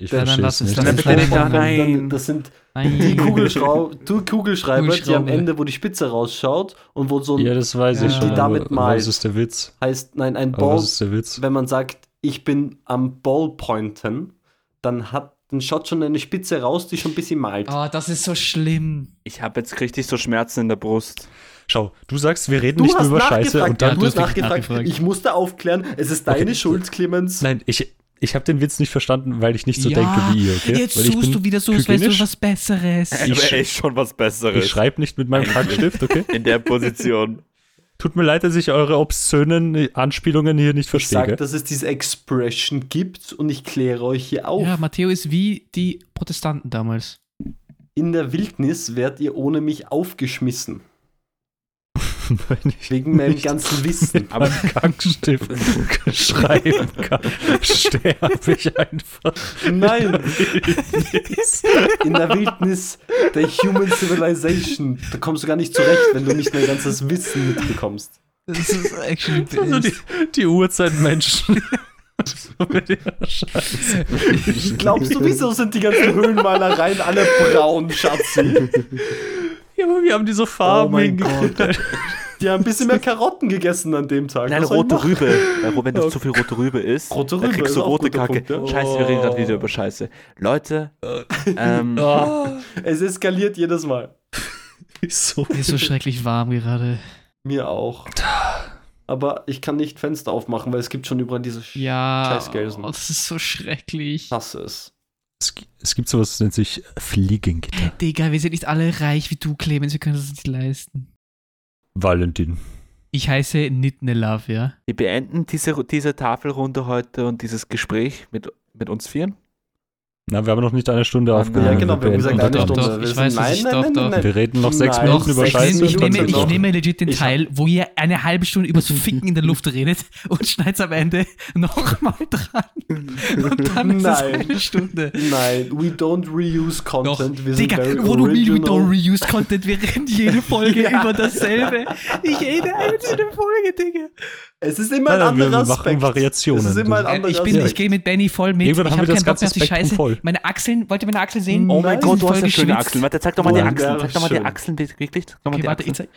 Ich Ja, dann verstehe lass es nicht. es. bitte nicht, Nein. Dann- Das sind Nein. die Kugelschrau <laughs> du Kugelschreiber, die am. Ende, wo die Spitze rausschaut und wo so ein Ja, das weiß Ja. ich schon. Die damit aber malt. Was ist der Witz? heißt, nein, ein Aber Ball, was ist der Witz? wenn man sagt, ich bin am Ballpointen, dann hat dann schaut schon eine Spitze raus, die schon ein bisschen malt. Oh, das ist so schlimm. Ich habe jetzt richtig so Schmerzen in der Brust. Schau, du sagst, wir reden Du nicht hast über Scheiße und dann. Ja, du hast nachgefragt. nachgefragt. Ich musste aufklären, es ist deine Okay. Schuld, Clemens. Nein, ich, ich habe den Witz nicht verstanden, weil ich nicht so Ja, denke wie ihr, okay? Jetzt weil ich suchst bin du wieder so, als wärst du was Besseres. Sch- echt schon was Besseres. Ich schreibe nicht mit meinem Kackstift, okay? <laughs> in der Position. Tut mir leid, dass ich eure obszönen Anspielungen hier nicht Ich verstehe. sage, gell? dass es diese Expression gibt und ich kläre euch hier auf. Ja, Matteo ist wie die Protestanten damals. In der Wildnis werdet ihr ohne mich aufgeschmissen. Wenn <laughs> ich Wegen meinem nicht ganzen Wissen. meinem Kackstift <laughs> schreiben kann, sterbe ich einfach. Nein, in der Wildnis der Human Civilization. Da kommst du gar nicht zurecht, wenn du nicht dein ganzes Wissen mitbekommst. Das ist actually Also die, die Urzeitmenschen. So mit ihrer Scheiße. Glaubst du, wieso sind die ganzen Höhlenmalereien alle braun, Schatzi? Ja, aber wir haben diese Farben Oh mein hingekriegt. Die haben ein bisschen mehr <laughs> Karotten gegessen an dem Tag. Nein, Was rote? Rübe. Wenn du zu viel rote Rübe isst, Rote dann Rübe kriegst du ist rote Kacke. Punkt, ja. Scheiße, wir reden gerade Oh. wieder über Scheiße. Leute, <laughs> ähm, Oh, Es eskaliert jedes Mal. <laughs> so. Mir ist so schrecklich warm gerade. Mir auch. Aber ich kann nicht Fenster aufmachen, weil es gibt schon überall diese Ja, Scheiß Gelsen. oh, das ist so schrecklich. Ich hasse es. Es, es gibt sowas, das nennt sich Fliegengitter. Digga, wir sind nicht alle reich wie du, Clemens. Wir können das nicht leisten. Valentin. Ich heiße Nitne Love, ja. wir beenden diese, diese Tafelrunde heute und dieses Gespräch mit, mit uns vieren. Na, wir haben noch nicht eine Stunde aufgenommen. Ja, genau, wir haben gesagt, eine doch, Stunde. doch, Wir ich weiß, was ich- doch, doch. Wir reden noch sechs Nein, Minuten über Scheiße. nehme, ich, nehme, ich nehme legit den Ich Teil, wo ihr eine halbe Stunde über Ficken in der Luft redet <laughs> und schneidet am Ende nochmal dran. Und dann ist es Nein. eine Stunde. Nein, we don't reuse Doch, content. wir sind Digga, wo du original. Mini don't reuse Content, wir reden jede Folge <laughs> Ja. über dasselbe. Ich rede einzelne Folge, Digga. Es ist immer ein Nein, anderer machen Aspekt. Variationen. Es ist immer ein Äh, anderer Ich, bin, Aspekt. ich gehe mit Benny voll mit. Irgendwann ich haben habe wir das keinen Bock mehr auf ganze die Spektrum Scheiße. voll. Meine Achseln, wollt ihr meine Achseln sehen? Oh mein Die Gott, du hast ja schöne. Achseln. Warte, zeig doch mal die Oh, Achseln. ja, Zeig doch mal die. Achseln, wirklich. Zeig mal Okay, die warte, Achseln. ich zeig,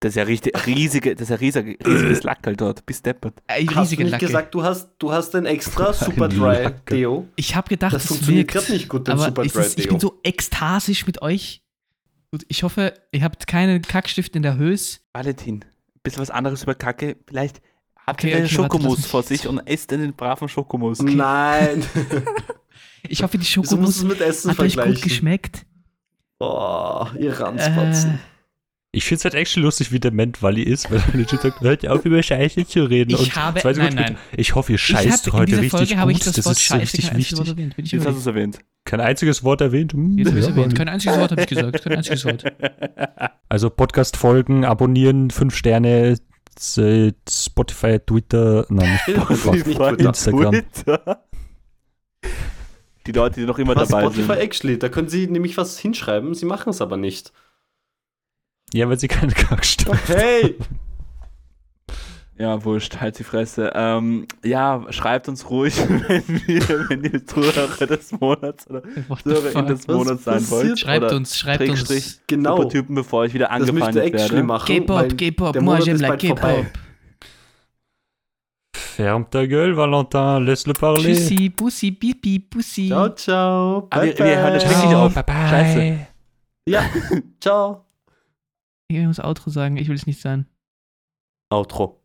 Das ist ja richtig riesige, das ist ja riesige, riesiges Lackerl dort. Bis deppert. äh, Hast du riesige nicht Lacke. gesagt, du hast, du hast ein extra Super Dry. Deo? Ich habe gedacht, Das das, funktioniert gerade nicht gut, dein aber Super ist Dry es, ich Deo. bin so ekstasisch mit euch. Gut, ich hoffe, ihr habt keinen Kackstift in der Höhe. Valentin, ein bisschen was anderes über Kacke. Vielleicht habt Okay, ihr einen okay, warte, Schokomus vor sich und esst den braven Schokomus. <laughs> Nein. <laughs> Ich hoffe, die Schokomus mit Essen hat euch gut geschmeckt. Oh, ihr Ranzpatzen. Äh, Ich finde es halt echt lustig, wie dement Wally ist, weil er legit sagt, hört auf über Scheiße zu reden. Ich und habe- zwei Sekunden nein, später, Ich hoffe, ihr ich scheißt hab, heute richtig Folge habe ich gut. das, Das, Wort ist Scheiße richtig kein einziges Wort wichtig. erwähnt. Bin ich Jetzt hast du erwähnt. es erwähnt. Kein einziges Wort erwähnt. Hm, Jetzt ja, es erwähnt. Kein einziges Wort habe ich gesagt. Kein einziges Wort. <laughs> Also Podcast-Folgen, abonnieren, fünf Sterne, z- Spotify, Twitter, nein, nicht <laughs> Spotify. Instagram. Twitter. Die Leute, die noch immer Was dabei Spotify sind. actually, da können sie nämlich was hinschreiben, sie machen es aber nicht. Ja, weil sie keine Kackstadt Hey! Ja, wurscht, halt die Fresse. Ähm, ja, schreibt uns ruhig, <laughs> wenn, wir, wenn ihr Zuhörer des Monats oder Zuhörerin des Monats sein wollt. Schreibt oder uns, schreibt Schrägstrich uns. Genau. Supertypen, bevor ich wieder Das actually werde. machen. K-Pop, K-Pop, moi j'aime la. K-Pop. Ferme ta gueule, Valentin, laisse-le parler. Tschüssi, Bussi, Bibi, Bussi. Ciao, ciao. Aber wir, Bye, wir hören bye. wirklich auf. bye bye. Scheiße. Ja, <laughs> ciao. Ich muss Outro sagen, ich will es nicht sein. Outro.